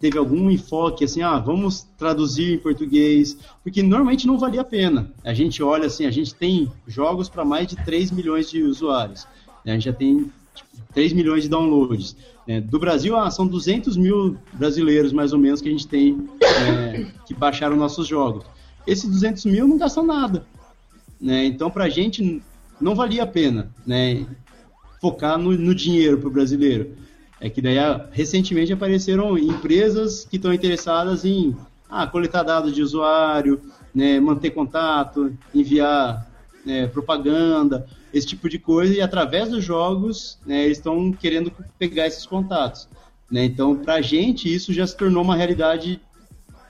teve algum enfoque assim, ah, vamos traduzir em português, porque normalmente não valia a pena. A gente olha assim, a gente tem jogos para mais de 3 milhões de usuários. Né? A gente já tem tipo, 3 milhões de downloads. Né? Do Brasil, ah, são 200 mil brasileiros, mais ou menos, que a gente tem é, que baixaram nossos jogos. Esses 200 mil não gastam nada. Né? Então, para a gente, não valia a pena né? focar no, no dinheiro para o brasileiro. É que daí, recentemente, apareceram empresas que estão interessadas em ah, coletar dados de usuário, né, manter contato, enviar né, propaganda, esse tipo de coisa, e através dos jogos, né, eles estão querendo pegar esses contatos. Né? Então, para a gente, isso já se tornou uma realidade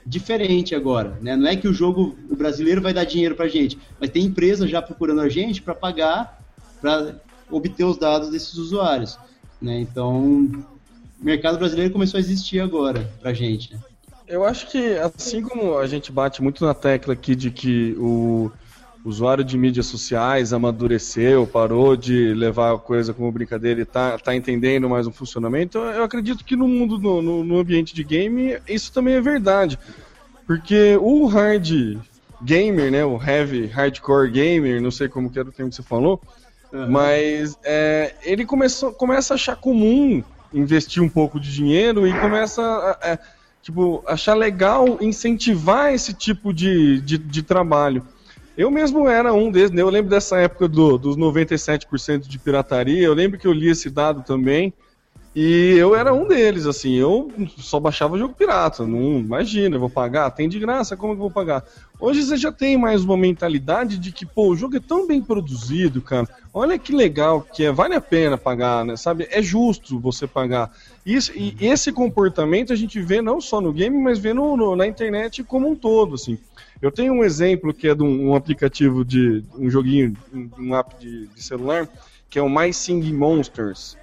diferente agora, né? Não é que o jogo o brasileiro vai dar dinheiro para gente, mas tem empresa já procurando a gente para pagar para obter os dados desses usuários, né? Então, o mercado brasileiro começou a existir agora para gente. Né? Eu acho que assim como a gente bate muito na tecla aqui de que o usuário de mídias sociais amadureceu, parou de levar a coisa como brincadeira e tá, tá entendendo mais o funcionamento, eu acredito que no mundo, no, no ambiente de game, isso também é verdade. Porque o hard gamer, né, o heavy hardcore gamer, não sei como que era o termo que você falou, Uhum. Mas é, ele começou, começa a achar comum investir um pouco de dinheiro e começa a, a tipo, achar legal incentivar esse tipo de, de, de, trabalho. Eu mesmo era um desses, né? eu lembro dessa época do, dos 97% de pirataria, eu lembro que eu li esse dado também, e eu era um deles, assim, eu só baixava jogo pirata, não imagina, eu vou pagar, tem de graça, como eu vou pagar? Hoje você já tem mais uma mentalidade de que, pô, o jogo é tão bem produzido, cara, olha que legal que é, vale a pena pagar, né, sabe? É justo você pagar. Isso, e esse comportamento a gente vê não só no game, mas vê no, no, na internet como um todo, assim. Eu tenho um exemplo que é de um, um aplicativo de um joguinho, um app de, de celular, que é o My Singing Monsters.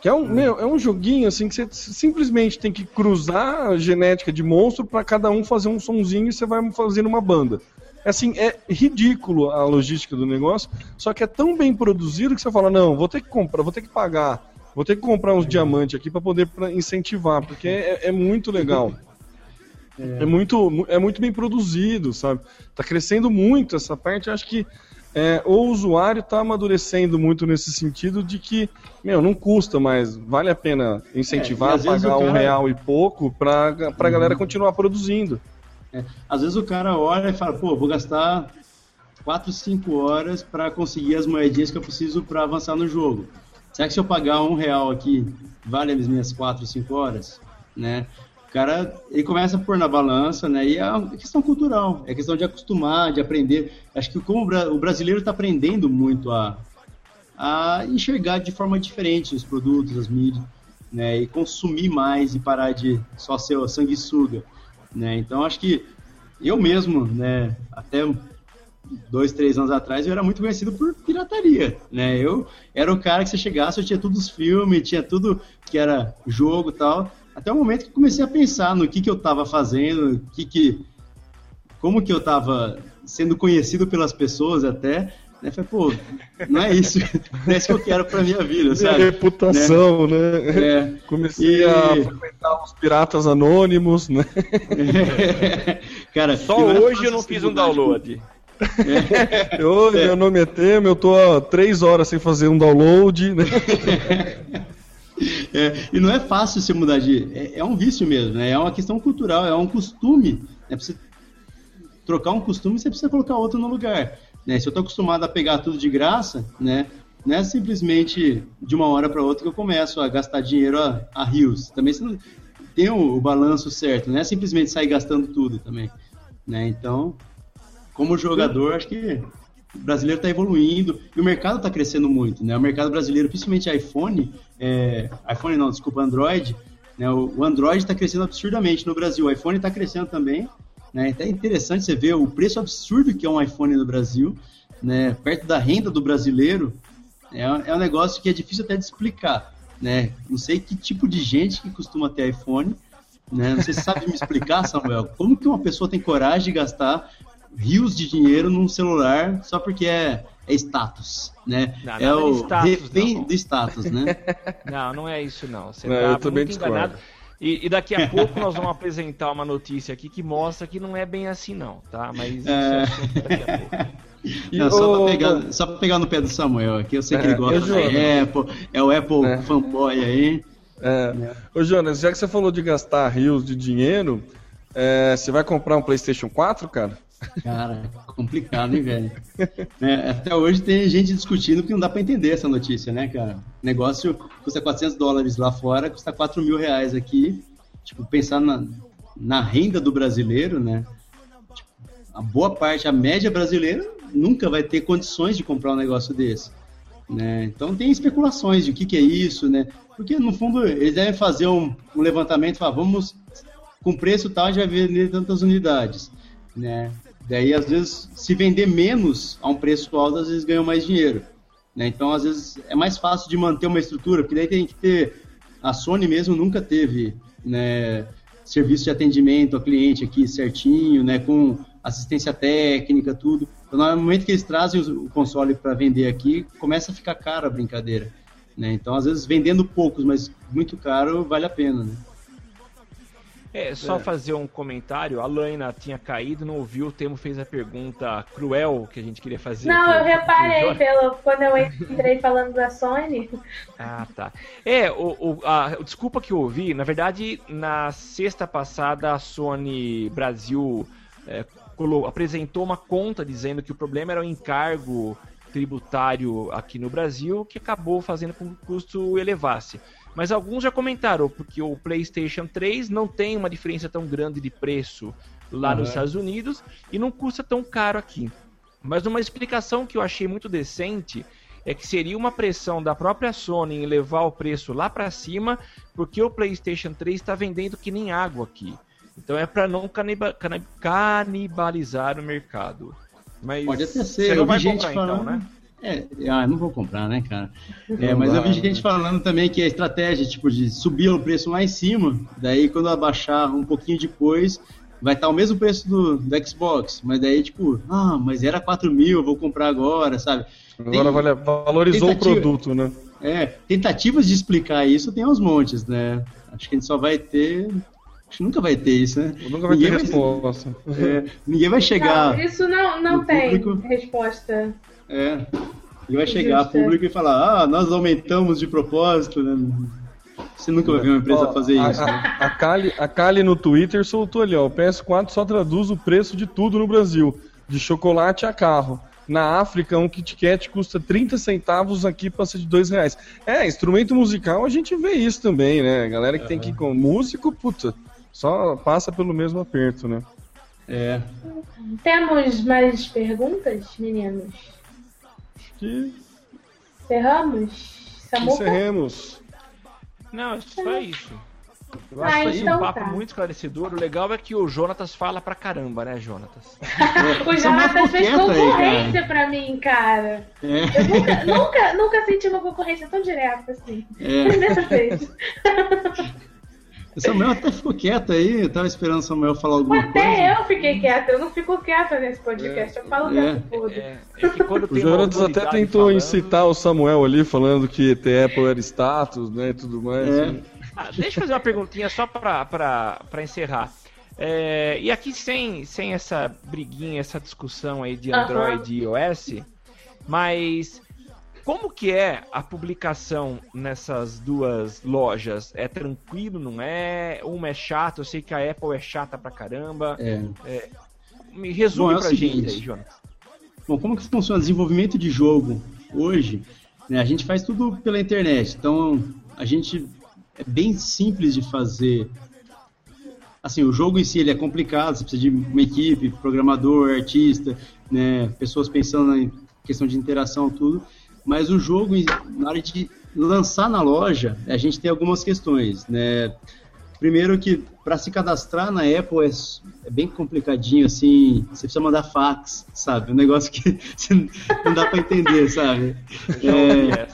Que é um, meu, é um joguinho assim que você simplesmente tem que cruzar a genética de monstro para cada um fazer um sonzinho e você vai fazendo uma banda. É assim, é ridículo a logística do negócio, só que é tão bem produzido que você fala, não, vou ter que comprar, vou ter que pagar, vou ter que comprar uns diamantes aqui para poder pra incentivar, porque é, é muito legal. É. é. muito, é muito bem produzido, sabe? Tá crescendo muito essa parte, acho que é, o usuário está amadurecendo muito nesse sentido de que, meu, não custa mais, vale a pena incentivar, é, pagar cara... um real e pouco para a uhum. galera continuar produzindo. É, às vezes o cara olha e fala, pô, vou gastar 4, 5 horas para conseguir as moedinhas que eu preciso para avançar no jogo. Será que se eu pagar um real aqui, vale as minhas 4, 5 horas? Né? O cara, ele começa a pôr na balança, né? E é questão cultural, é questão de acostumar, de aprender. Acho que como o brasileiro está aprendendo muito a, a enxergar de forma diferente os produtos, as mídias, né? E consumir mais e parar de só ser sanguessuga, né? Então, acho que eu mesmo, né? Até dois, três anos atrás, eu era muito conhecido por pirataria, né? Eu era o cara que você chegasse, eu tinha todos os filmes, tinha tudo que era jogo e tal. Até o momento que comecei a pensar no que, que eu estava fazendo, que que, como que eu estava sendo conhecido pelas pessoas até. Né? Falei, pô, não é isso, não é isso que eu quero pra minha vida, sabe? reputação, né? né? É. Comecei e... a frequentar os piratas anônimos, né? É. Cara, Só hoje eu não fiz um download. É. Eu, é. Meu nome é Temer, eu tô há três horas sem fazer um download, né? É, e não é fácil você mudar de. É, é, um vício mesmo, né? É uma questão cultural, é um costume. Né? Pra você trocar um costume, você precisa colocar outro no lugar. Né? Se eu estou acostumado a pegar tudo de graça, né? Não é simplesmente de uma hora para outra que eu começo a gastar dinheiro a, a rios. Também você não, tem o, o, balanço certo, não é simplesmente sair gastando tudo também. Né? Então, como jogador, acho que o brasileiro está evoluindo e o mercado está crescendo muito, né? O mercado brasileiro, principalmente iPhone, é, iPhone não, desculpa, Android, né? O, o Android está crescendo absurdamente no Brasil. O iPhone está crescendo também, né? Então é interessante você ver o preço absurdo que é um iPhone no Brasil, né? Perto da renda do brasileiro, é, é um negócio que é difícil até de explicar, né? Não sei que tipo de gente que costuma ter iPhone, né? Não sei se você sabe me explicar, Samuel, como que uma pessoa tem coragem de gastar rios de dinheiro num celular só porque é, é status, né? Não, é o status, refém do status, né? Não, não é isso não. Você não, tá muito enganado. E, e, daqui a pouco nós vamos apresentar uma notícia aqui que mostra que não é bem assim não, tá? Mas isso é, é daqui a pouco. Não, só, pra pegar, só pra pegar no pé do Samuel aqui, eu sei que é, ele gosta do Apple, é o Apple é. fanboy aí. É. É. Ô Jonas, já que você falou de gastar rios de dinheiro, é, você vai comprar um PlayStation 4, cara? Cara, complicado, hein, velho? É, até hoje tem gente discutindo que não dá para entender essa notícia, né, cara? O negócio custa 400 dólares lá fora, custa 4 mil reais aqui. Tipo, pensar na, na renda do brasileiro, né? Tipo, a boa parte, a média brasileira, nunca vai ter condições de comprar um negócio desse. Né? Então tem especulações de o que, que é isso, né? Porque no fundo eles devem fazer um, um levantamento e falar, vamos com preço tal, vai vender tantas unidades, né? Daí, às vezes, se vender menos a um preço alto, às vezes ganham mais dinheiro. Né? Então, às vezes, é mais fácil de manter uma estrutura, porque daí tem que ter. A Sony mesmo nunca teve né, serviço de atendimento ao cliente aqui certinho, né, com assistência técnica, tudo. Então, no momento que eles trazem o console para vender aqui, começa a ficar caro a brincadeira. Né? Então, às vezes, vendendo poucos, mas muito caro, vale a pena. Né? É, só É. fazer um comentário. A Laina tinha caído, não ouviu. O Temo fez a pergunta cruel que a gente queria fazer. Não, pro- eu reparei pelo, quando eu entrei falando da Sony. Ah, tá. É, o, o- a, desculpa que eu ouvi. Na verdade, na sexta passada, a Sony Brasil é, colo- apresentou uma conta dizendo que o problema era o encargo tributário aqui no Brasil, que acabou fazendo com que o custo elevasse. Mas alguns já comentaram, porque o PlayStation 3 não tem uma diferença tão grande de preço lá nos Uhum. Estados Unidos e não custa tão caro aqui. Mas uma explicação que eu achei muito decente é que seria uma pressão da própria Sony em levar o preço lá para cima, porque o PlayStation 3 está vendendo que nem água aqui. Então é para não canibalizar o mercado. Mas Pode até ser. você eu não vi vai gente comprar falando. então, né? É, ah, não vou comprar, né, cara? É, mas eu vi gente né? falando também que a estratégia, tipo, de subir o preço lá em cima, daí quando abaixar um pouquinho depois, vai estar o mesmo preço do, do Xbox. Mas daí, tipo, ah, mas era 4 mil, eu vou comprar agora, sabe? Agora Tem- vale- valorizou o produto, né? É, tentativas de explicar isso tem aos montes, né? Acho que a gente só vai ter. Acho que nunca vai ter isso, né? Nunca vai Ninguém ter resposta. é, ninguém vai chegar. Não, isso não, não tem público. resposta. É. Ninguém vai chegar a Justo. público e falar, ah, nós aumentamos de propósito, né? Você nunca vai ver uma empresa Ó, fazer a, isso, né? A, a, Kali, a Kali no Twitter soltou ali, ó. O PS4 só traduz o preço de tudo no Brasil. De chocolate a carro. Na África, um Kit Kat custa 30 centavos, aqui passa de 2 reais. É, instrumento musical a gente vê isso também, né? Galera que tem que ir com músico, puta, só passa pelo mesmo aperto, né? É. Temos mais perguntas, meninos? Que Cerramos? Samuca? encerremos. Não, é só isso. Eu Ah, acho que foi então um papo tá. muito esclarecedor. O legal é que o Jonatas fala pra caramba, né, Jonatas? O Jonathan fez quieta aí, concorrência pra mim, cara. É, Eu nunca, nunca, nunca senti uma concorrência tão direta assim. é. Primeira vez. O Samuel até ficou quieto aí, eu tava esperando o Samuel falar alguma coisa. Até eu fiquei quieta, eu não fico quieta nesse podcast, eu falo o É. tempo todo. É, é O Jonatas até tentou falando- incitar o Samuel ali, falando que ET Apple era status, né, e tudo mais. É. né? Ah, deixa eu fazer uma perguntinha só pra, pra, pra encerrar. É, e aqui sem, sem essa briguinha, essa discussão aí de. Android e iOS, mas como que é a publicação nessas duas lojas? É tranquilo, não é? Uma é chata, eu sei que a Apple é chata pra caramba. É. Me resume Bom, é pra gente seguinte. aí, Jonas. Bom, como que funciona o desenvolvimento de jogo hoje? né, a gente faz tudo pela internet, então a gente é bem simples de fazer. Assim, o jogo em si ele é complicado, você precisa de uma equipe, programador, artista, né, pessoas pensando em questão de interação, tudo. Mas o jogo, na hora de lançar na loja, a gente tem algumas questões, né? Primeiro que para se cadastrar na Apple é, é bem complicadinho, assim, você precisa mandar fax, sabe? Um negócio que não dá para entender, sabe? É,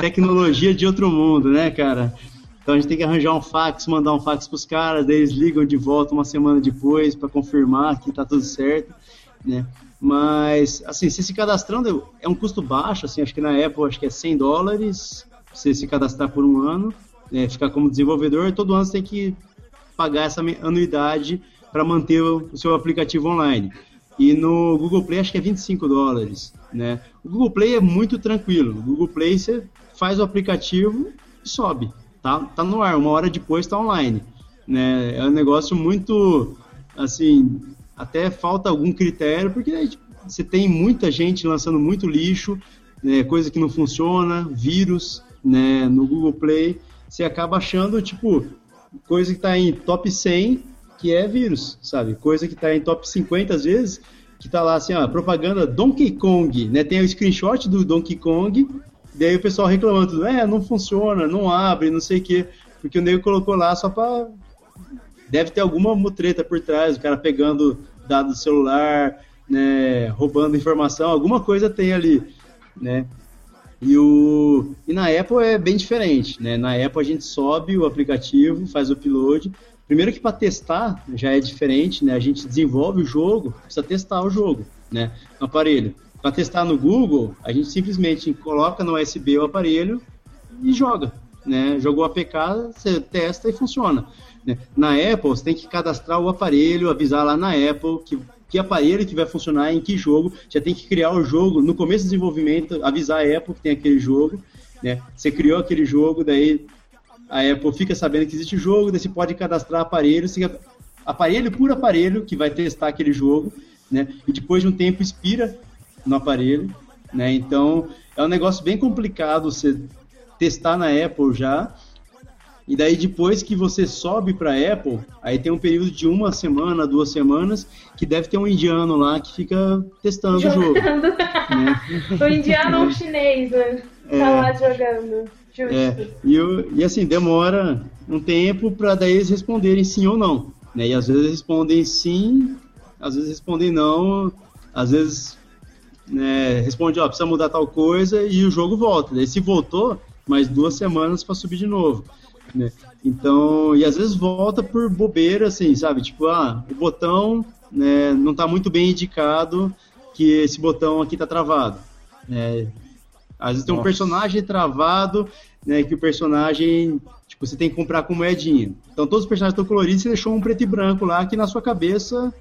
tecnologia de outro mundo, né, cara? Então a gente tem que arranjar um fax, mandar um fax pros caras, daí eles ligam de volta uma semana depois para confirmar que tá tudo certo, né? Mas, assim, você se cadastrando é um custo baixo, assim, acho que na Apple acho que é 100 dólares, você se cadastrar por um ano, né, ficar como desenvolvedor, todo ano você tem que pagar essa anuidade para manter o, o seu aplicativo online. E no Google Play acho que é 25 dólares, né? O Google Play é muito tranquilo. O Google Play você faz o aplicativo e sobe, tá? Tá no ar, uma hora depois está online, né? É um negócio muito, assim, até falta algum critério, porque tipo, você tem muita gente lançando muito lixo, né, coisa que não funciona, vírus, né, no Google Play, você acaba achando, tipo, coisa que está em top 100, que é vírus, sabe? Coisa que está em top 50 às vezes, que tá lá assim, ó, propaganda Donkey Kong, né? Tem o screenshot do Donkey Kong, daí o pessoal reclamando, é, não funciona, não abre, não sei o quê, porque o nego colocou lá só para deve ter alguma mutreta por trás, o cara pegando dado do celular, né, roubando informação, alguma coisa tem ali, né? E, o, e na Apple é bem diferente, né? Na Apple a gente sobe o aplicativo, faz o upload. Primeiro que para testar já é diferente, né? A gente desenvolve o jogo, precisa testar o jogo, né? No aparelho. Para testar no Google, a gente simplesmente coloca no USB o aparelho e joga. né? Jogou APK, você testa e funciona. Né? Na Apple, você tem que cadastrar o aparelho, avisar lá na Apple que, que aparelho que vai funcionar em que jogo. Já tem que criar o jogo no começo do desenvolvimento, avisar a Apple que tem aquele jogo. Né? Você criou aquele jogo, daí a Apple fica sabendo que existe jogo, daí você pode cadastrar aparelho, você, aparelho por aparelho que vai testar aquele jogo, né? E depois de um tempo expira no aparelho, né? Então é um negócio bem complicado você testar na Apple já. E daí depois que você sobe para Apple, aí tem um período de uma semana, duas semanas, que deve ter um indiano lá que fica testando jogando. o jogo. Né? o indiano ou o chinês, né? Tá é, lá jogando. Justo. É, e, e assim, demora um tempo para daí eles responderem sim ou não. Né? E às vezes respondem sim, às vezes respondem não, às vezes né, responde, ó, precisa mudar tal coisa e o jogo volta. Daí se voltou, mais duas semanas para subir de novo. Né? Então, e às vezes volta por bobeira, assim, sabe? Tipo, ah, o botão né, não está muito bem indicado que esse botão aqui está travado. Né? Às vezes tem um personagem travado, né, que o personagem, tipo, você tem que comprar com moedinha. Então todos os personagens estão coloridos, você deixou um preto e branco lá que na sua cabeça,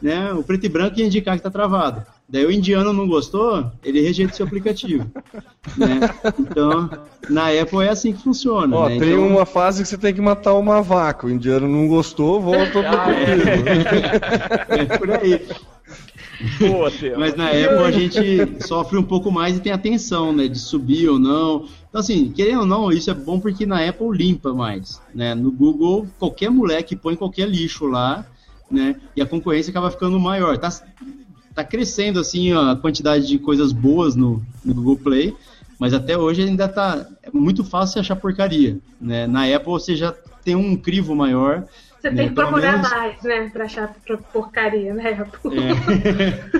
né, o preto e branco ia indicar que está travado. Daí o indiano não gostou, ele rejeita o seu aplicativo. né? Então, na Apple é assim que funciona. Ó, né? tem então... uma fase que você tem que matar uma vaca. O indiano não gostou, volta ah, é. é por aí. Boa, Mas na Apple a gente sofre um pouco mais e tem atenção, né? De subir ou não. Então, assim, querendo ou não, isso é bom porque na Apple limpa mais. Né? No Google, qualquer moleque põe qualquer lixo lá, né? E a concorrência acaba ficando maior. Tá, tá crescendo assim a quantidade de coisas boas no, no Google Play, mas até hoje ainda tá é muito fácil achar porcaria, né? Na Apple você já tem um crivo maior. Você né? tem que procurar menos... mais, né? Pra achar porcaria, né?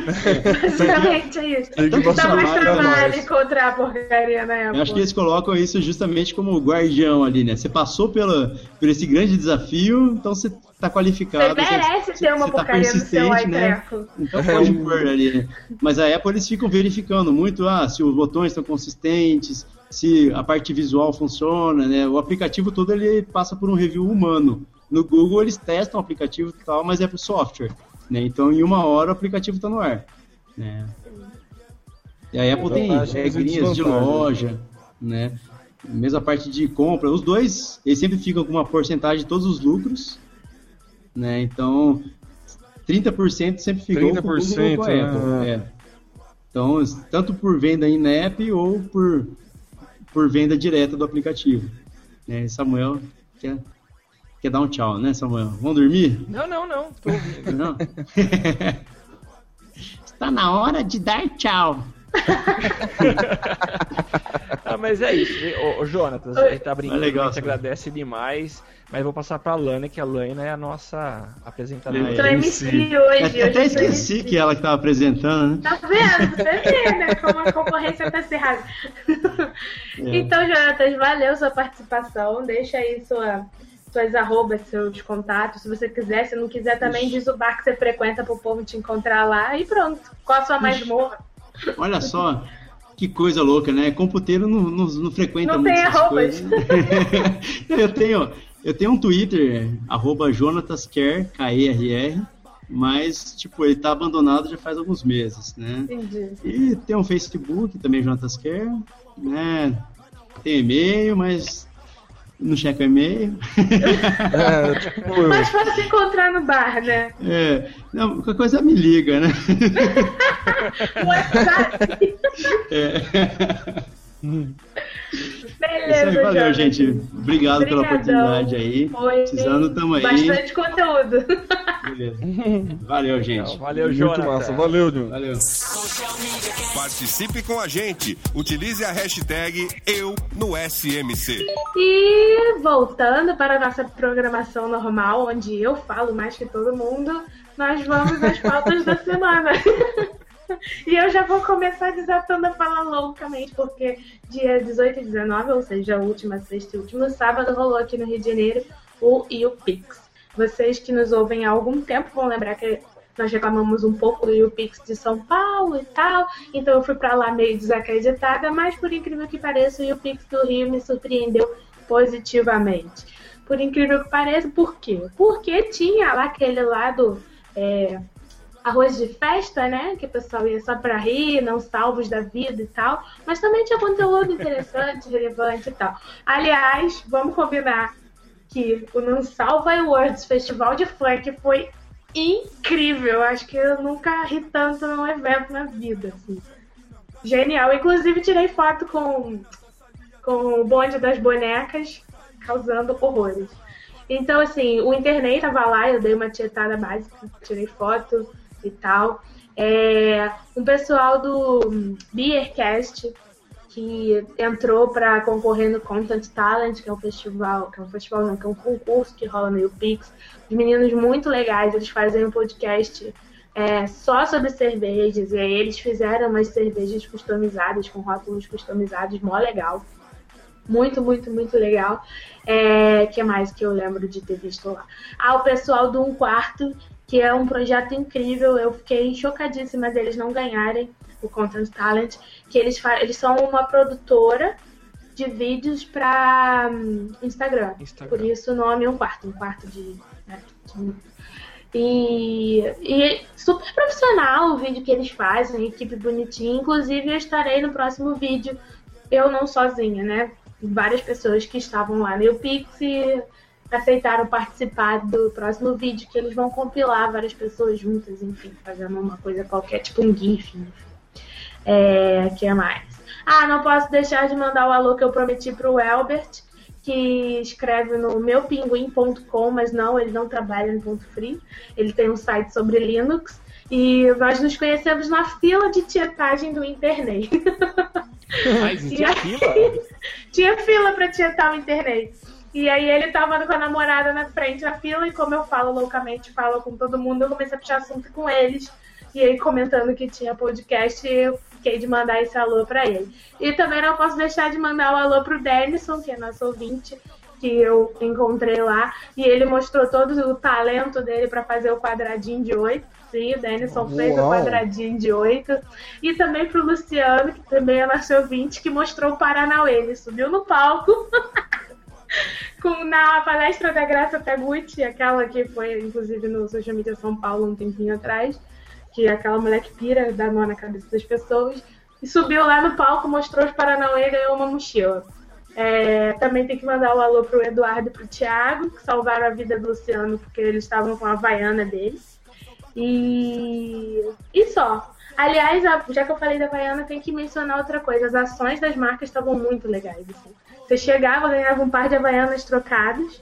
É. Basicamente é isso. Tem que Dá mais trabalho encontrar porcaria na Apple. Eu acho que eles colocam isso justamente como guardião ali, né? Você passou pela, por esse grande desafio, então você tá qualificado. Você merece ter uma tá porcaria no seu né? Então pode pôr ali, né? Mas a Apple eles ficam verificando muito ah, se os botões estão consistentes, se a parte visual funciona, né? O aplicativo todo ele passa por um review humano. No Google eles testam o aplicativo e tal, mas é pro software, né? Então em uma hora o aplicativo está no ar, né? E a Apple tem regrinhas de loja, né? Mesma parte de compra, os dois, eles sempre ficam com uma porcentagem de todos os lucros, né? Então, 30% sempre ficou 30%, com o Google com a Apple. É. Então, tanto por venda em app ou por, por venda direta do aplicativo. Né? Samuel quer, quer dar um tchau, né, Samuel? Vamos dormir? Não, não, não. Tô ouvindo. Não? Está na hora de dar tchau. ah, mas é isso. Ô, ô Jonatas, a gente tá brincando, legal, a gente agradece demais. Mas vou passar pra Lana, que a Lana é a nossa apresentadora. Eu MC hoje. Eu até esqueci que ela que tava apresentando, né? Tá vendo? Você vê, né? Como a concorrência tá cerrada. É. Então, Jonatas, valeu sua participação. Deixa aí sua, suas arrobas, seus contatos. Se você quiser, se não quiser também, diz o bar que você frequenta pro povo te encontrar lá e pronto. Qual a sua mais morra? Olha só, que coisa louca, né? Computeiro não, não, não frequenta não muito tem essas coisas. eu tenho, eu tenho um Twitter, arroba JonathanSker, K-E-R-R, mas, tipo, ele tá abandonado já faz alguns meses, né? Entendi. E tem um Facebook, também JonathanSker, né? Tem e-mail, mas não checa o e-mail. É, tipo, Mas fácil encontrar no bar, né? É. Não, qualquer coisa me liga, né? WhatsApp. É. Beleza, aí, valeu, gente. Obrigado Obrigadão. pela oportunidade aí. Foi. Precisando, tamo aí. Bastante conteúdo. Beleza. Valeu, gente. Valeu, Muito massa. Valeu, Júnior. Valeu. Participe com a gente. Utilize a hashtag Eu no SMC. E voltando para a nossa programação normal, onde eu falo mais que todo mundo, nós vamos às pautas da semana. E eu já vou começar desatando a falar loucamente, porque dia 18 e 19, ou seja, a última sexta e último sábado, rolou aqui no Rio de Janeiro o YouPix. Vocês que nos ouvem há algum tempo vão lembrar que nós reclamamos um pouco do YouPix de São Paulo, e tal. Então eu fui pra lá meio desacreditada, mas por incrível que pareça, o Pix do Rio me surpreendeu positivamente. Por incrível que pareça, por quê? Porque tinha lá aquele lado é, arroz de festa, né? Que o pessoal ia só pra rir, não salvos da vida e tal. Mas também tinha conteúdo interessante, relevante e tal. Aliás, vamos combinar que o Não Salva Awards Festival de Funk foi incrível. Acho que eu nunca ri tanto num evento na vida. Assim. Genial. Inclusive, tirei foto com, com o bonde das bonecas, causando horrores. Então, assim, o internet tava lá, eu dei uma tietada básica, tirei foto e tal. É, um pessoal do Beercast que entrou para concorrer no Content Talent, que é um festival, que é um festival não, que é um concurso que rola no UPix. Os meninos muito legais, eles fazem um podcast é, só sobre cervejas, e aí eles fizeram umas cervejas customizadas, com rótulos customizados, mó legal. Muito, muito, muito legal. É, que mais que eu lembro de ter visto lá? Ah, o pessoal do Um Quarto, que é um projeto incrível. Eu fiquei chocadíssima deles não ganharem o Content Talent, que eles, eles são uma produtora de vídeos para um, Instagram. Instagram. Por isso o nome é um quarto, um quarto de. Né, de e, e, super profissional o vídeo que eles fazem, equipe bonitinha. Inclusive, eu estarei no próximo vídeo, eu não sozinha, né? Várias pessoas que estavam lá no Pix e aceitaram participar do próximo vídeo, que eles vão compilar várias pessoas juntas, enfim, fazendo uma coisa qualquer, tipo um GIF. Enfim. É, que é mais? Ah, não posso deixar de mandar o alô que eu prometi para o Elbert, que escreve no meupinguim.com, mas não, ele não trabalha no ponto free. Ele tem um site sobre Linux. E nós nos conhecemos na fila de tietagem do internet. Mas tinha fila? tinha fila para tietar o internet. E aí ele tava com a namorada na frente da fila, e como eu falo loucamente, falo com todo mundo, eu comecei a puxar assunto com eles. E aí comentando que tinha podcast, eu fiquei de mandar esse alô para ele. E também não posso deixar de mandar o um alô pro Denison, que é nosso ouvinte, que eu encontrei lá, e ele mostrou todo o talento dele para fazer o quadradinho de oito. Sim, o Denison Uau. fez o quadradinho de oito. E também pro Luciano, que também é nosso ouvinte, que mostrou o Paranauê. Ele subiu no palco. com, na palestra da Graça Taguchi, aquela que foi, inclusive, no Social Media São Paulo um tempinho atrás que aquela mulher que pira, dá nó na cabeça das pessoas, e subiu lá no palco, mostrou os Paranauê e ganhou uma mochila. É, também tem que mandar um alô pro Eduardo e pro Thiago, que salvaram a vida do Luciano, porque eles estavam com a Havaiana deles. E, e só. Aliás, já que eu falei da Havaiana, tem que mencionar outra coisa. As ações das marcas estavam muito legais. Assim. Você chegava, ganhava um par de Havaianas trocadas,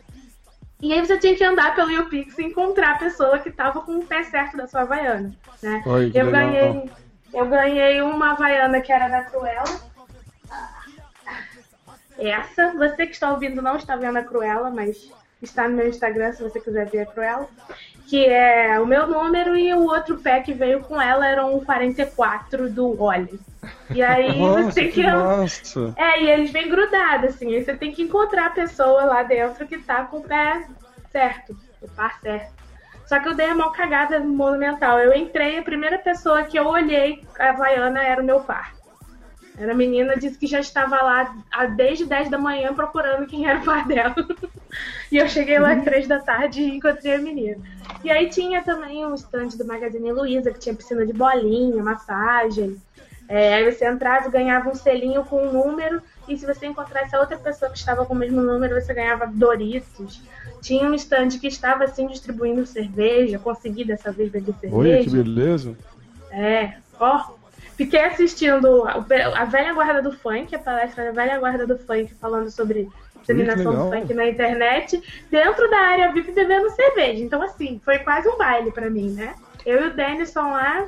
e aí você tinha que andar pelo YouPix e encontrar a pessoa que estava com o pé certo da sua Havaiana. Né? Oi, eu, ganhei, eu ganhei uma Havaiana que era da Cruella. Essa, você que está ouvindo não está vendo a Cruella, mas está no meu Instagram se você quiser ver a Cruella. Que é o meu número e o outro pé que veio com ela era um 44 do Oli. E aí Nossa, você tem que. que massa. É, e eles vêm grudados, assim. Aí você tem que encontrar a pessoa lá dentro que tá com o pé certo, o par certo. Só que eu dei uma cagada monumental. Eu entrei, a primeira pessoa que eu olhei, a Havaiana, era o meu par. Era a menina, disse que já estava lá desde 10 da manhã procurando quem era o par dela. e eu cheguei lá às 3 da tarde e encontrei a menina. E aí tinha também um stand do Magazine Luiza, que tinha piscina de bolinha, massagem. É, aí você entrava e ganhava um selinho com um número, e se você encontrasse a outra pessoa que estava com o mesmo número, você ganhava Doritos. Tinha um stand que estava assim distribuindo cerveja, consegui dessa vez beber cerveja. Olha que beleza. É, ó. Fiquei assistindo a velha guarda do funk, a palestra da velha guarda do funk falando sobre disseminação do funk na internet, dentro da área VIP bebendo cerveja. Então, assim, foi quase um baile para mim, né? Eu e o Denison lá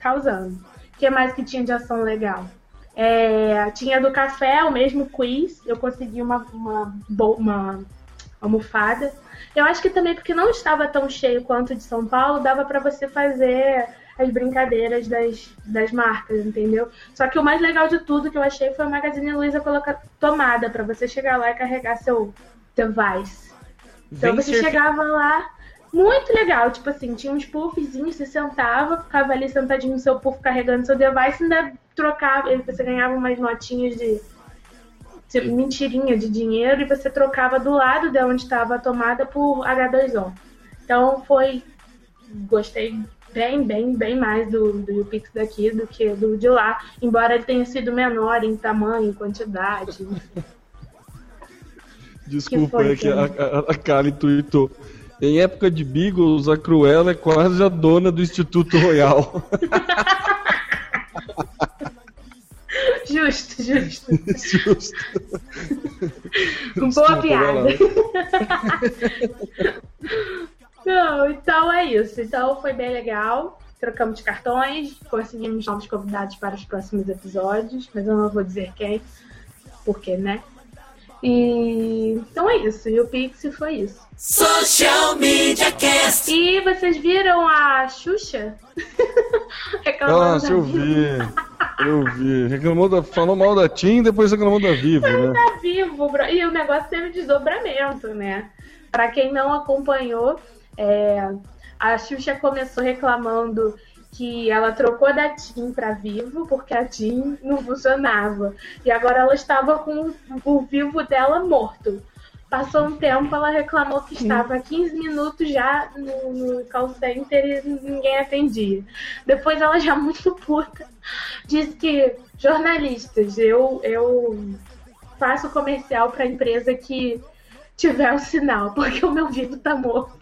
causando que mais que tinha de ação legal? É, tinha do café, o mesmo quiz. Eu consegui uma, uma, uma almofada. Eu acho que também porque não estava tão cheio quanto de São Paulo, dava para você fazer as brincadeiras das, das marcas, entendeu? Só que o mais legal de tudo que eu achei foi o Magazine Luiza colocar tomada para você chegar lá e carregar seu device. Então você chegava lá, Muito legal, tipo assim, tinha uns puffzinhos, você sentava, ficava ali sentadinho no seu puff carregando seu device, ainda trocava, você ganhava umas notinhas de, de mentirinha de dinheiro e você trocava do lado de onde estava a tomada por H2O. Então foi. Gostei bem, bem, bem mais do, do YouPix daqui do que do de lá, embora ele tenha sido menor em tamanho, em quantidade. Desculpa, foi, é que a, a, a Kali tweetou. Em época de Beagles, a Cruella é quase a dona do Instituto Royal. Justo, justo. Justo. Boa Desculpa, piada. Não, então é isso. Então foi bem legal. Trocamos de cartões, conseguimos novos convidados para os próximos episódios, mas eu não vou dizer quem, porque, né? E então é isso. E o Pix foi isso. Social Media Cast. E vocês viram a Xuxa? Da eu vi. Eu vi. Reclamou da, falou mal da TIM, depois reclamou da Vivo, né? tá vivo, bro. E o negócio teve desdobramento, né? Pra quem não acompanhou, é, a Xuxa começou reclamando que ela trocou da TIM pra Vivo porque a TIM não funcionava. E agora ela estava com o Vivo dela morto. Passou um tempo, ela reclamou que estava há 15 minutos já no, no call center e ninguém atendia. Depois ela já muito puta disse que jornalistas, eu, eu faço comercial para empresa que tiver o sinal, porque o meu Vivo tá morto.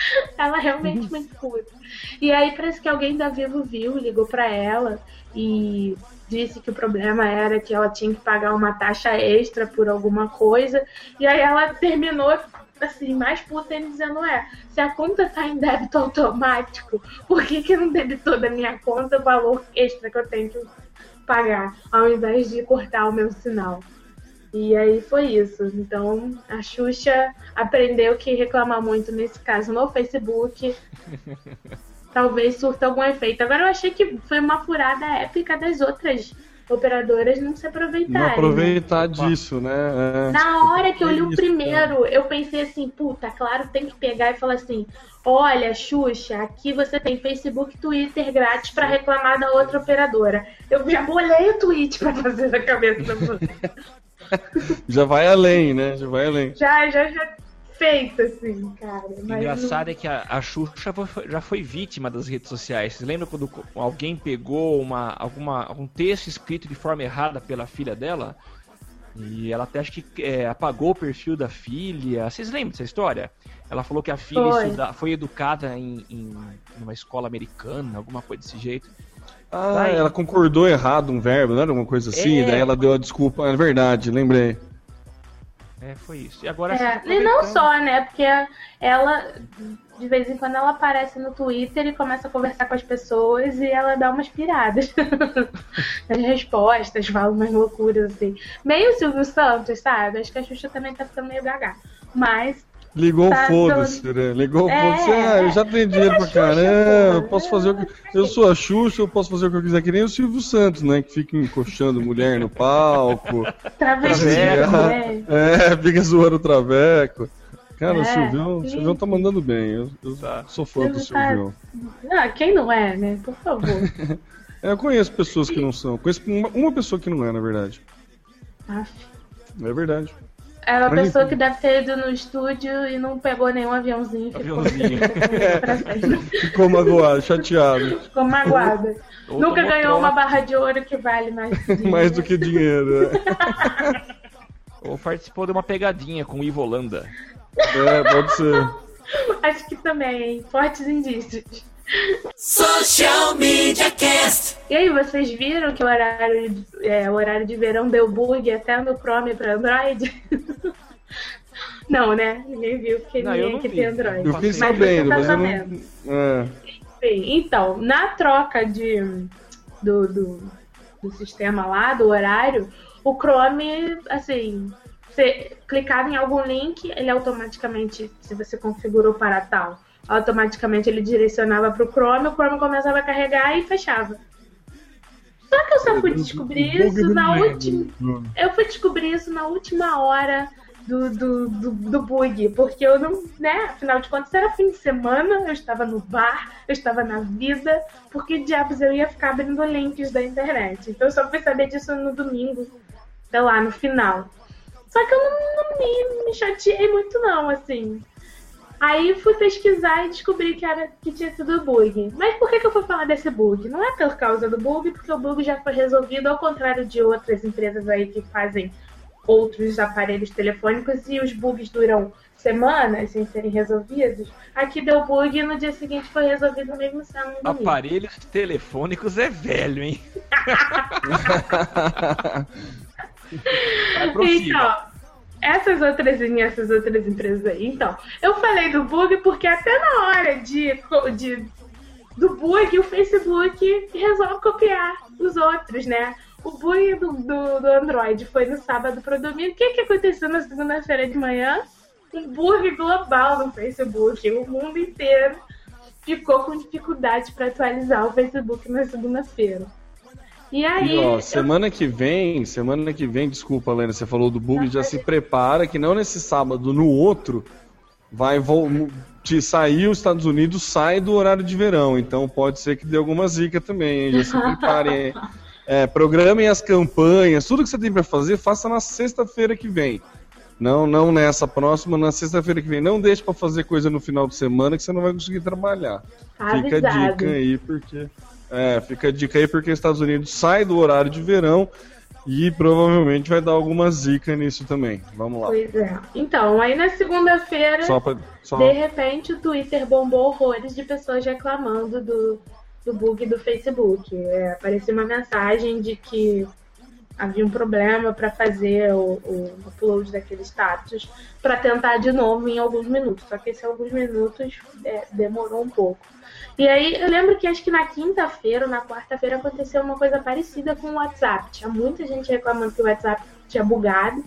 Ela é realmente muito puta. E aí parece que alguém da Vivo viu, ligou para ela e disse que o problema era que ela tinha que pagar uma taxa extra por alguma coisa. E aí ela terminou assim, mais puta ainda dizendo, é, se a conta tá em débito automático, por que, que não debitou da minha conta o valor extra que eu tenho que pagar, ao invés de cortar o meu sinal? E aí foi isso. Então a Xuxa aprendeu que reclamar muito nesse caso no Facebook talvez surta algum efeito. Agora eu achei que foi uma furada épica das outras operadoras não se aproveitarem. Não né? aproveitar disso, né? É. Na hora que eu li o primeiro, eu pensei assim, puta, claro, tem que pegar e falar assim: olha, Xuxa, aqui você tem Facebook e Twitter grátis pra reclamar da outra operadora. Eu já bolei o tweet pra fazer na cabeça da você. Já vai além, né? Já vai além. já, já, já feito, assim, cara. O Mas engraçado é que a, a Xuxa foi- já foi vítima das redes sociais. Vocês lembram quando alguém pegou uma, alguma, algum texto escrito de forma errada pela filha dela? E ela até acho que é, apagou o perfil da filha. Vocês lembram dessa história? Ela falou que a filha Foi. estuda- foi educada em, em uma escola americana, alguma coisa desse jeito. Ah, Vai. ela concordou errado um verbo, não era alguma coisa assim? É. Daí ela deu a desculpa. É verdade, lembrei. É, foi isso. E agora É, e não só, né? Porque ela, de vez em quando, ela aparece no Twitter e começa a conversar com as pessoas e ela dá umas piradas nas respostas, fala umas loucuras assim. Meio Silvio Santos, sabe? Acho que a Xuxa também tá ficando meio gaga. Mas, Ligou Tá, foda-se, né? Ligou É, foda-se. Ah, eu já tenho dinheiro pra Xuxa, caramba, porra. eu posso fazer o que. Eu sou a Xuxa, eu posso fazer o que eu quiser, que nem o Silvio Santos, né? Que fica encoxando mulher no palco. Traveco. né? É, fica zoando o Traveco. Cara, É, o Silvião, o sim. Silvião tá mandando bem. Eu, eu sou fã do Silvio tá-. Ah, quem não é, né? Por favor. É, eu conheço pessoas que não são. Conheço uma, uma pessoa que não é, na verdade. Aff. É verdade. É uma Mas pessoa que deve ter ido no estúdio e não pegou nenhum aviãozinho. Ficou, Aviãozinho. Ficou magoado, chateado. ficou magoada. Nunca ganhou uma trote, barra de ouro que vale mais que dinheiro. Mais do que dinheiro. né? Ou participou de uma pegadinha com o Ivo Holanda. É, pode ser. Acho que também, hein? Fortes indícios. Social Media Cast. E aí, vocês viram que o horário, de- é, o horário de verão deu bug até no Chrome para Android? não, né? Ninguém viu, porque Não, ninguém não aqui vi. tem Android. Eu Mas sabendo, tá mas eu sabendo. não. É. Então, na troca de, do, do, do sistema lá, do horário, o Chrome, assim, você clicava em algum link, ele automaticamente, se você configurou para tal, automaticamente ele direcionava para o Chrome, o Chrome começava a carregar e fechava. Só que eu só fui descobrir isso na última. Eu fui descobrir isso na última hora do, do, do, do bug, porque eu não, né, afinal de contas era fim de semana, eu estava no bar, eu estava na vida, porque diabos eu ia ficar abrindo links da internet. Então eu só fui saber disso no domingo, sei lá, no final. Só que eu não, não me, me chateei muito não, assim. Aí fui pesquisar e descobri que, era, que tinha sido bug. Mas por que, que eu fui falar desse bug? Não é por causa do bug, porque o bug já foi resolvido, ao contrário de outras empresas aí que fazem outros aparelhos telefônicos e os bugs duram semanas sem serem resolvidos. Aqui deu bug e no dia seguinte foi resolvido mesmo sendo um. Aparelhos telefônicos é velho, hein? Então, essas outras, essas outras empresas aí. Então, eu falei do bug porque até na hora de, de do bug, o Facebook resolve copiar os outros, né? O bug do, do, do Android foi no sábado para domingo. O que, que aconteceu na segunda-feira de manhã? Um bug global no Facebook. O mundo inteiro ficou com dificuldade para atualizar o Facebook na segunda-feira. E aí. E, ó, eu- semana que vem, semana que vem, desculpa, Lena, você falou do bug, já se prepara que não nesse sábado, no outro, vai vol- te sair os Estados Unidos, sai do horário de verão. Então pode ser que dê alguma zica também, hein? Já se preparem. É, programem as campanhas, tudo que você tem para fazer, faça na sexta-feira que vem. Não, não nessa próxima, na sexta-feira que vem. Não deixe para fazer coisa no final de semana que você não vai conseguir trabalhar. Fica a Avisado. dica aí, porque. É, fica a dica aí porque os Estados Unidos sai do horário de verão e provavelmente vai dar alguma zica nisso também. Vamos lá. Pois é. Então, aí na segunda-feira, Só de repente, o Twitter bombou horrores de pessoas reclamando do, do bug do Facebook. É, apareceu uma mensagem de que havia um problema para fazer o, o upload daquele status para tentar de novo em alguns minutos. Só que esses alguns minutos é, demorou um pouco. E aí eu lembro que acho que na quinta-feira ou na quarta-feira aconteceu uma coisa parecida com o WhatsApp. Tinha muita gente reclamando que o WhatsApp tinha bugado.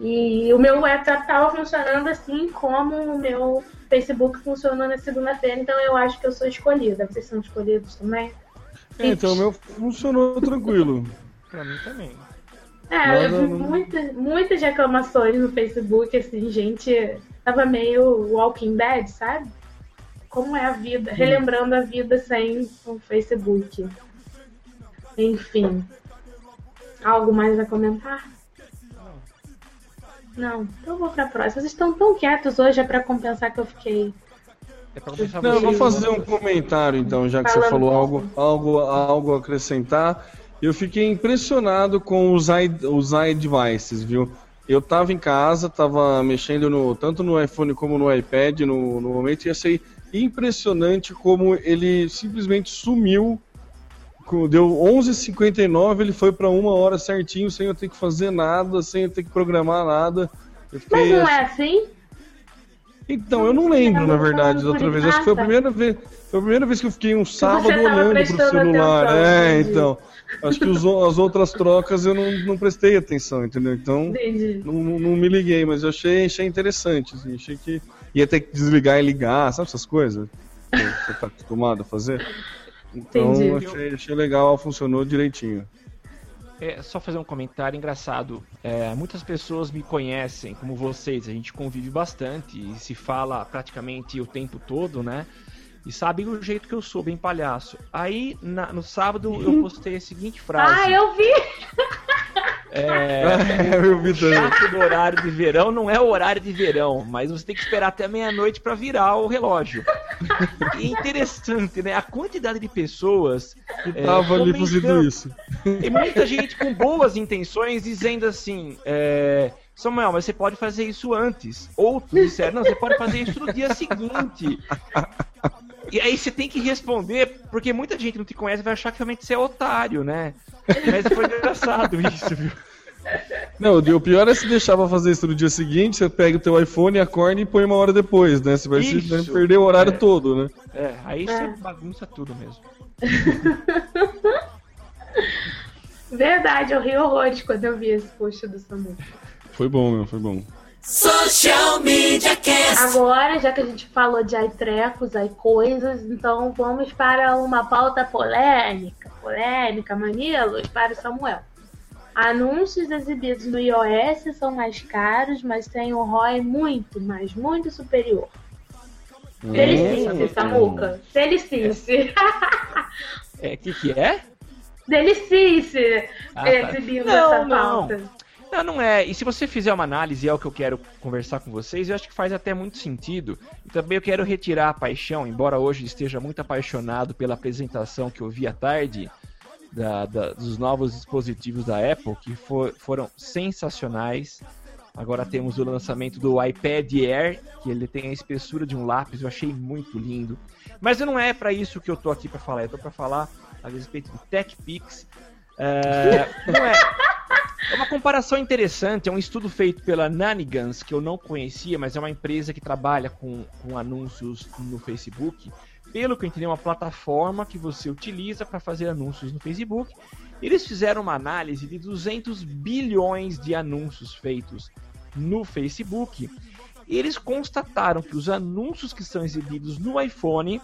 E o meu WhatsApp estava funcionando assim como o meu Facebook funcionou na segunda-feira. Então eu acho que eu sou escolhida. Vocês são escolhidos também? É, então o meu funcionou tranquilo. Pra mim também. É, eu vi muitas, muitas reclamações no Facebook, assim, gente tava meio Walking Dead, sabe? Como é a vida, relembrando a vida sem o Facebook. Enfim. Algo mais a comentar? Não, então eu vou pra próxima. Vocês estão tão quietos hoje, é pra compensar que eu fiquei. É pra Não, eu vou você. fazer um comentário então, já que você Falando. falou algo, algo, algo a acrescentar. Eu fiquei impressionado com os, i, os iDevices, viu? Eu tava em casa, tava mexendo no, tanto no iPhone como no iPad no, no momento e achei impressionante como ele simplesmente sumiu. Deu 11h59, ele foi para uma hora certinho, sem eu ter que fazer nada, sem eu ter que programar nada. Mas não é assim? então, eu não lembro, na verdade, da outra vez. Acho que foi a primeira vez, foi a primeira vez que eu fiquei um sábado olhando pro celular. atenção, é, entendi. então. Acho que os as outras trocas eu não, não prestei atenção, entendeu? Então, não- não me liguei, mas eu achei, achei interessante, assim, achei que ia ter que desligar e ligar, sabe essas coisas que você tá acostumado a fazer? Então, Entendi. achei, achei legal, funcionou direitinho. É, só fazer um comentário engraçado. É, muitas pessoas me conhecem, como vocês, a gente convive bastante e se fala praticamente o tempo todo, né? E sabem o jeito que eu sou, bem palhaço. Aí, na- no sábado, eu postei a seguinte frase. Ah, eu vi! É, eu vi também. chato do horário de verão não é o horário de verão, mas você tem que esperar até meia-noite para virar o relógio. E é interessante, né? A quantidade de pessoas Que é, tava ali fazendo isso. Tem muita gente com boas intenções dizendo assim: é, Samuel, mas você pode fazer isso antes. Outros disseram: Não, você pode fazer isso no dia seguinte. E aí você tem que responder, porque muita gente não te conhece vai achar que realmente você é otário, né? Mas foi engraçado isso, viu? Não, o pior é se deixar pra fazer isso no dia seguinte, você pega o teu iPhone, acorda e põe uma hora depois, né? Você vai Isso. perder o horário É. todo, né? É, aí É. você bagunça tudo mesmo. Verdade, eu ri horrores quando eu vi esse post do Samu. Foi bom, meu, foi bom. Social Media Cast. Agora, já que a gente falou de trecos, coisas, então vamos para uma pauta polêmica. Polêmica, Manilos, para o Samuel. Anúncios exibidos no iOS são mais caros, mas têm um ROI muito, mas muito superior. Delicie, Samuca. Delicie. É, que que é? Delicie Ah, tá. exibindo Não, essa pauta. Não, não é. E se você fizer uma análise, é o que eu quero conversar com vocês, eu acho que faz até muito sentido. E também eu quero retirar a paixão, embora hoje esteja muito apaixonado pela apresentação que eu vi à tarde da- da- dos novos dispositivos da Apple, que for- foram sensacionais. Agora temos o lançamento do iPad Air, que ele tem a espessura de um lápis, eu achei muito lindo. Mas não é para isso que eu tô aqui para falar, eu tô para falar a respeito do TechPix. É, não é, é uma comparação interessante, é um estudo feito pela Nanigans, que eu não conhecia, mas é uma empresa que trabalha com, com anúncios no Facebook. Pelo que eu entendi, é uma plataforma que você utiliza para fazer anúncios no Facebook. Eles fizeram uma análise de 200 bilhões de anúncios feitos no Facebook. E eles constataram que os anúncios que são exibidos no iPhone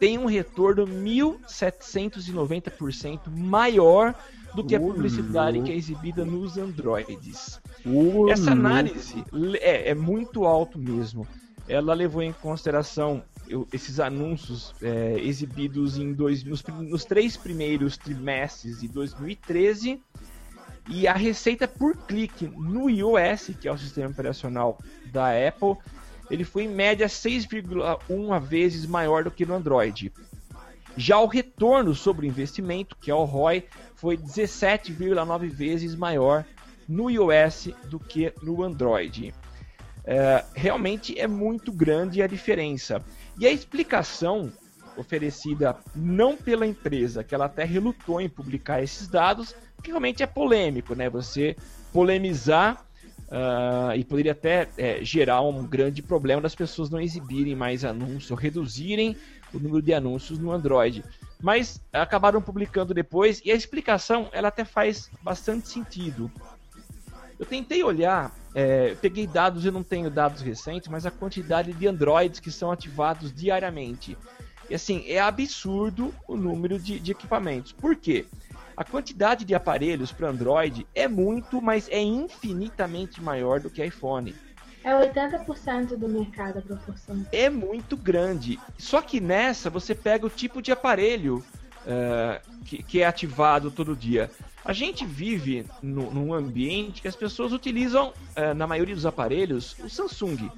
têm um retorno 1.790% maior do que a Ô, publicidade que é exibida nos Androids. Ô, Essa análise é, é muito alto mesmo. Ela levou em consideração eu- esses anúncios é, exibidos em dois, nos, nos três primeiros trimestres de 2013 e a receita por clique no iOS, que é o sistema operacional da Apple, ele foi em média 6,1 vezes maior do que no Android. Já o retorno sobre o investimento, que é o ROI, foi 17,9 vezes maior no iOS do que no Android. É, realmente é muito grande a diferença. E a explicação oferecida não pela empresa, que ela até relutou em publicar esses dados, que realmente é polêmico, né? Você polemizar ah, e poderia até é, gerar um grande problema das pessoas não exibirem mais anúncios, ou reduzirem o número de anúncios no Android. Mas acabaram publicando depois e a explicação ela até faz bastante sentido. Eu tentei olhar, é, peguei dados, eu não tenho dados recentes, mas a quantidade de Androids que são ativados diariamente. E assim, é absurdo o número de, de equipamentos. Por quê? A quantidade de aparelhos para Android é muito, mas é infinitamente maior do que iPhone. É 80% do mercado a proporção. É muito grande. Só que nessa você pega o tipo de aparelho eh, que, que é ativado todo dia. A gente vive no- num ambiente que as pessoas utilizam, eh, na maioria dos aparelhos, o Samsung.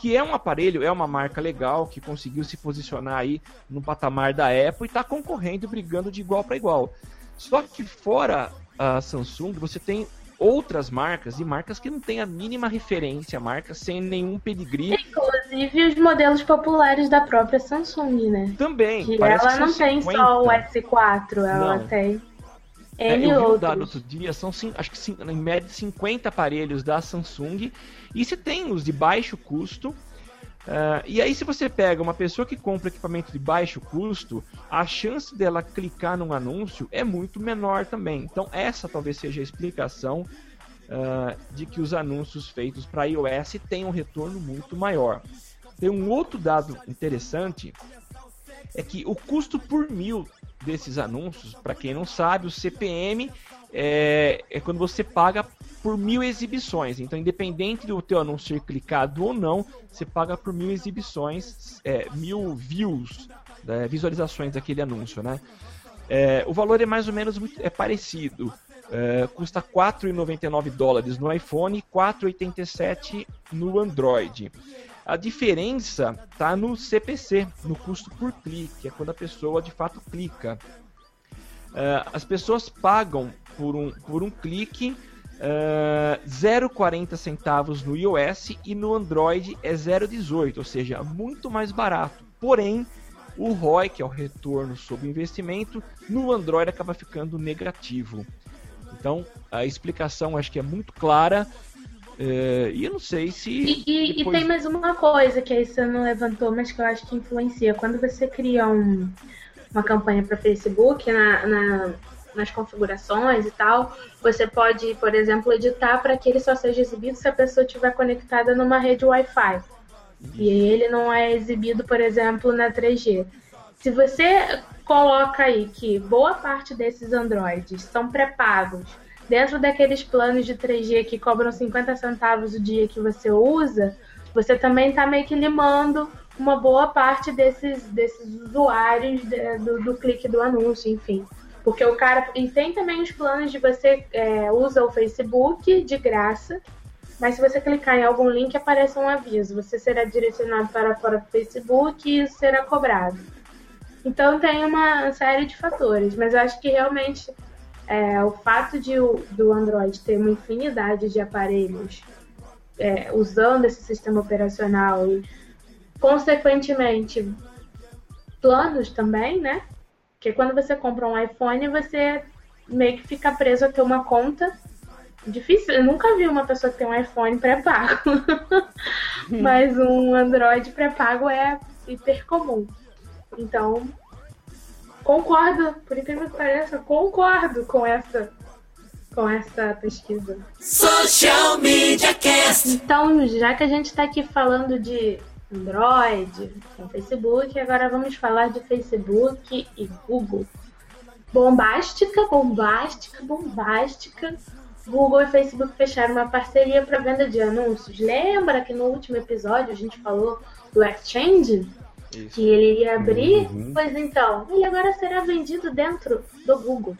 Que é um aparelho, é uma marca legal, que conseguiu se posicionar aí no patamar da Apple e está concorrendo, brigando de igual para igual. Só que fora a Samsung, você tem outras marcas e marcas que não têm a mínima referência, marcas sem nenhum pedigree. Inclusive os modelos populares da própria Samsung, né? Também. Que ela que não são tem 50. só o S4, ela Não. tem É, N eu vi um dado outro dia, são acho que em média 50 aparelhos da Samsung. E você tem os de baixo custo. Ah, e aí, se você pega uma pessoa que compra equipamento de baixo custo, a chance dela clicar num anúncio é muito menor também. Então, essa talvez seja a explicação ah, de que os anúncios feitos para iOS têm um retorno muito maior. Tem um outro dado interessante é que o custo por mil desses anúncios, para quem não sabe, o CPM é, é quando você paga por mil exibições. Então, independente do teu anúncio ser clicado ou não, você paga por mil exibições, é, mil views, né, visualizações daquele anúncio, né? É, o valor é mais ou menos muito, é parecido. É, custa 4,99 dólares no iPhone e 4,87 no Android. A diferença está no CPC, no custo por clique, é quando a pessoa de fato clica. É, as pessoas pagam por um, por um clique é, 0,40 centavos no iOS e no Android é 0,18, ou seja, muito mais barato. Porém, o ROI, que é o retorno sobre investimento, no Android acaba ficando negativo. Então, a explicação acho que é muito clara. é, e eu não sei se. E, e- e depois- tem mais uma coisa que aí você não levantou, mas que eu acho que influencia. Quando você cria um- uma campanha para Facebook, na- na- nas configurações e tal, você pode, por exemplo, editar para que ele só seja exibido se a pessoa estiver conectada numa rede Wi-Fi. E ele não é exibido, por exemplo, na 3G. Se você coloca aí que boa parte desses Androids são pré-pagos, dentro daqueles planos de 3G que cobram 50 centavos o dia que você usa, você também está meio que limando uma boa parte desses, desses usuários de, do, do clique do anúncio, enfim. Porque o cara. E tem também os planos de você é, usa o Facebook de graça, mas se você clicar em algum link, aparece um aviso. Você será direcionado para fora do Facebook e isso será cobrado. Então tem uma série de fatores, mas eu acho que realmente é, o fato de do Android ter uma infinidade de aparelhos é, usando esse sistema operacional e, consequentemente, planos também, né? Porque quando você compra um iPhone, você meio que fica preso a ter uma conta. Difícil, eu nunca vi uma pessoa que tem um iPhone pré-pago. Mas um Android pré-pago é hiper comum. Então, concordo, por incrível que pareça, concordo com essa com essa pesquisa. Social Media Cast. Então, já que a gente está aqui falando de Android, com Facebook. Agora vamos falar de Facebook e Google. Bombástica, bombástica, bombástica. Google e Facebook fecharam uma parceria para venda de anúncios. Lembra que no último episódio a gente falou do Exchange? Isso. Que ele iria abrir? Uhum. Pois então, ele agora será vendido dentro do Google.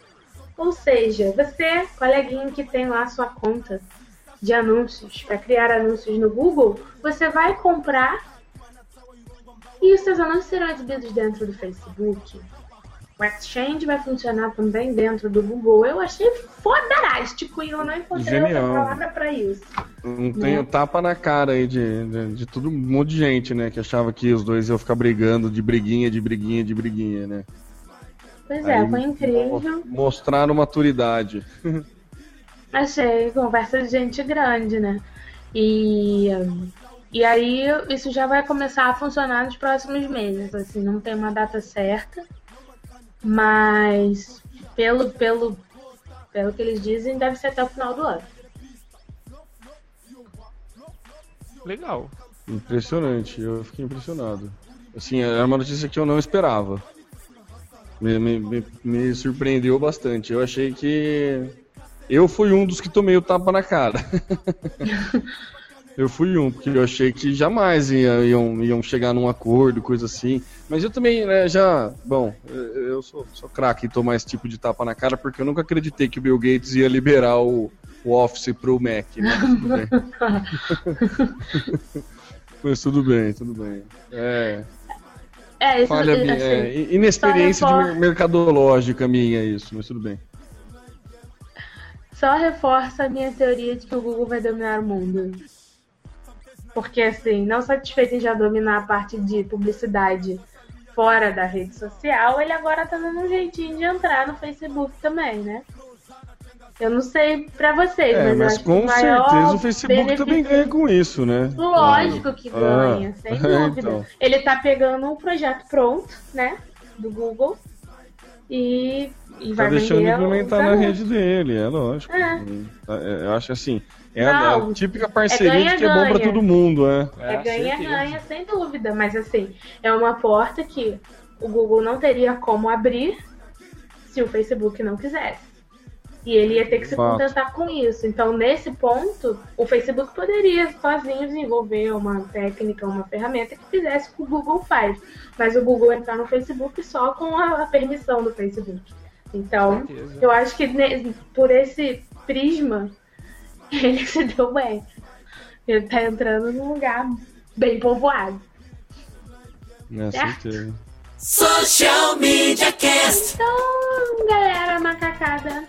Ou seja, você, coleguinha que tem lá sua conta de anúncios, para criar anúncios no Google, você vai comprar e os seus anúncios serão exibidos dentro do Facebook. O Exchange vai funcionar também dentro do Google. Eu achei fodarástico e eu não encontrei Genial. outra palavra para isso. Não tem né? tapa na cara aí de, de, de todo um monte de gente, né? Que achava que os dois iam ficar brigando de briguinha, de briguinha, de briguinha, né? Pois é, aí, foi incrível. Mostraram maturidade. Achei conversa de gente grande, né? E e aí isso já vai começar a funcionar nos próximos meses. Assim, não tem uma data certa, mas pelo, pelo, pelo que eles dizem, deve ser até o final do ano. Legal. Impressionante, eu fiquei impressionado. Assim, era uma notícia que eu não esperava. Me, me, me, me surpreendeu bastante. Eu achei que eu fui um dos que tomei o tapa na cara. Eu fui um, porque eu achei que jamais ia, iam, iam chegar num acordo, coisa assim. Mas eu também, né, já. Bom, eu sou, sou craque em tomar esse tipo de tapa na cara, porque eu nunca acreditei que o Bill Gates ia liberar o, o Office pro Mac, né? Tudo bem. mas tudo bem, tudo bem. É. É, isso Falha minha, é, inexperiência de mercadológica minha, isso, mas tudo bem. Só reforça a minha teoria de que o Google vai dominar o mundo. Porque, assim, não satisfeito em já dominar a parte de publicidade fora da rede social, ele agora tá dando um jeitinho de entrar no Facebook também, né? Eu não sei pra vocês, é, mas, mas com certeza o Facebook benefício... também ganha com isso, né? Lógico que ah, ganha, sem dúvida. Então. Ele tá pegando um projeto pronto, né? Do Google. E, e tá vai deixando implementar na rede dele, é lógico. É. é. Eu acho assim, é Não, a, típica parceria é ganha, que é bom para todo mundo, é. É ganha-ganha, sem dúvida. Mas assim, é uma porta que o Google não teria como abrir se o Facebook não quisesse. E ele ia ter que se Fato. contentar com isso. Então, nesse ponto, o Facebook poderia sozinho desenvolver uma técnica, uma ferramenta que fizesse o que o Google faz. Mas o Google entrar no Facebook só com a permissão do Facebook. Então, eu acho que por esse prisma, ele se deu bem. Ele tá entrando num lugar bem povoado. É, certeza. Social Media Cast. Então, galera macacada,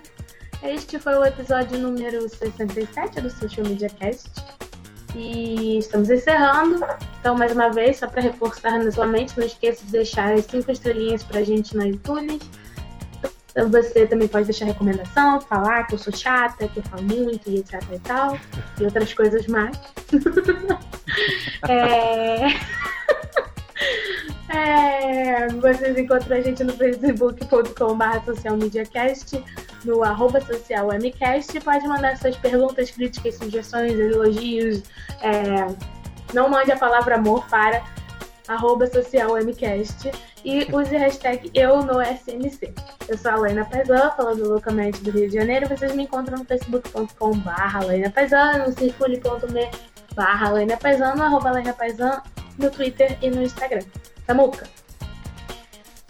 este foi o episódio número 67 do Social Media Cast. E estamos encerrando. Então, mais uma vez, só para reforçar na sua mente, não esqueça de deixar as 5 estrelinhas pra gente no iTunes você também pode deixar recomendação, falar que eu sou chata, que eu falo muito e etc e tal, e outras coisas mais. é... é... Vocês encontram a gente no facebook.com.br socialmediacast, no arroba socialmcast, pode mandar suas perguntas, críticas, sugestões, elogios. É... Não mande a palavra amor para arroba socialmcast e use a hashtag eu no SMC. Eu sou a Laina Paisan, falando loucamente do Rio de Janeiro. Vocês me encontram no facebook.com barra Laina no circule.me barra Laina no arroba Laina no Twitter e no Instagram. Tamuca!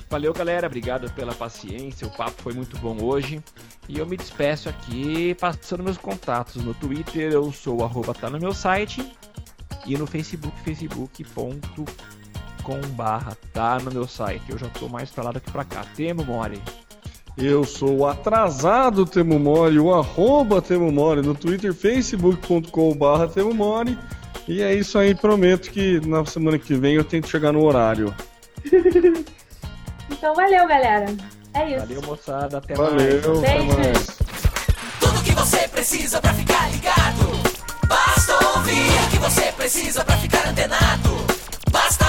Valeu, galera. Obrigado pela paciência. O papo foi muito bom hoje. E eu me despeço aqui passando meus contatos. No Twitter eu sou arroba tá no meu site. E no Facebook, facebook.com barra tá no meu site. Eu já tô mais pra lá do que pra cá. Temo More. Eu sou o atrasado Temo Mori, o arroba Temo Mori no Twitter, facebook.com barra Temo Mori. E é isso aí, prometo que na semana que vem eu tento chegar no horário. Então valeu, galera. É isso. Valeu, moçada. Até Valeu, mais. até mais. Tudo que você precisa pra ficar ligado. Basta ouvir o que você precisa pra ficar antenado. Basta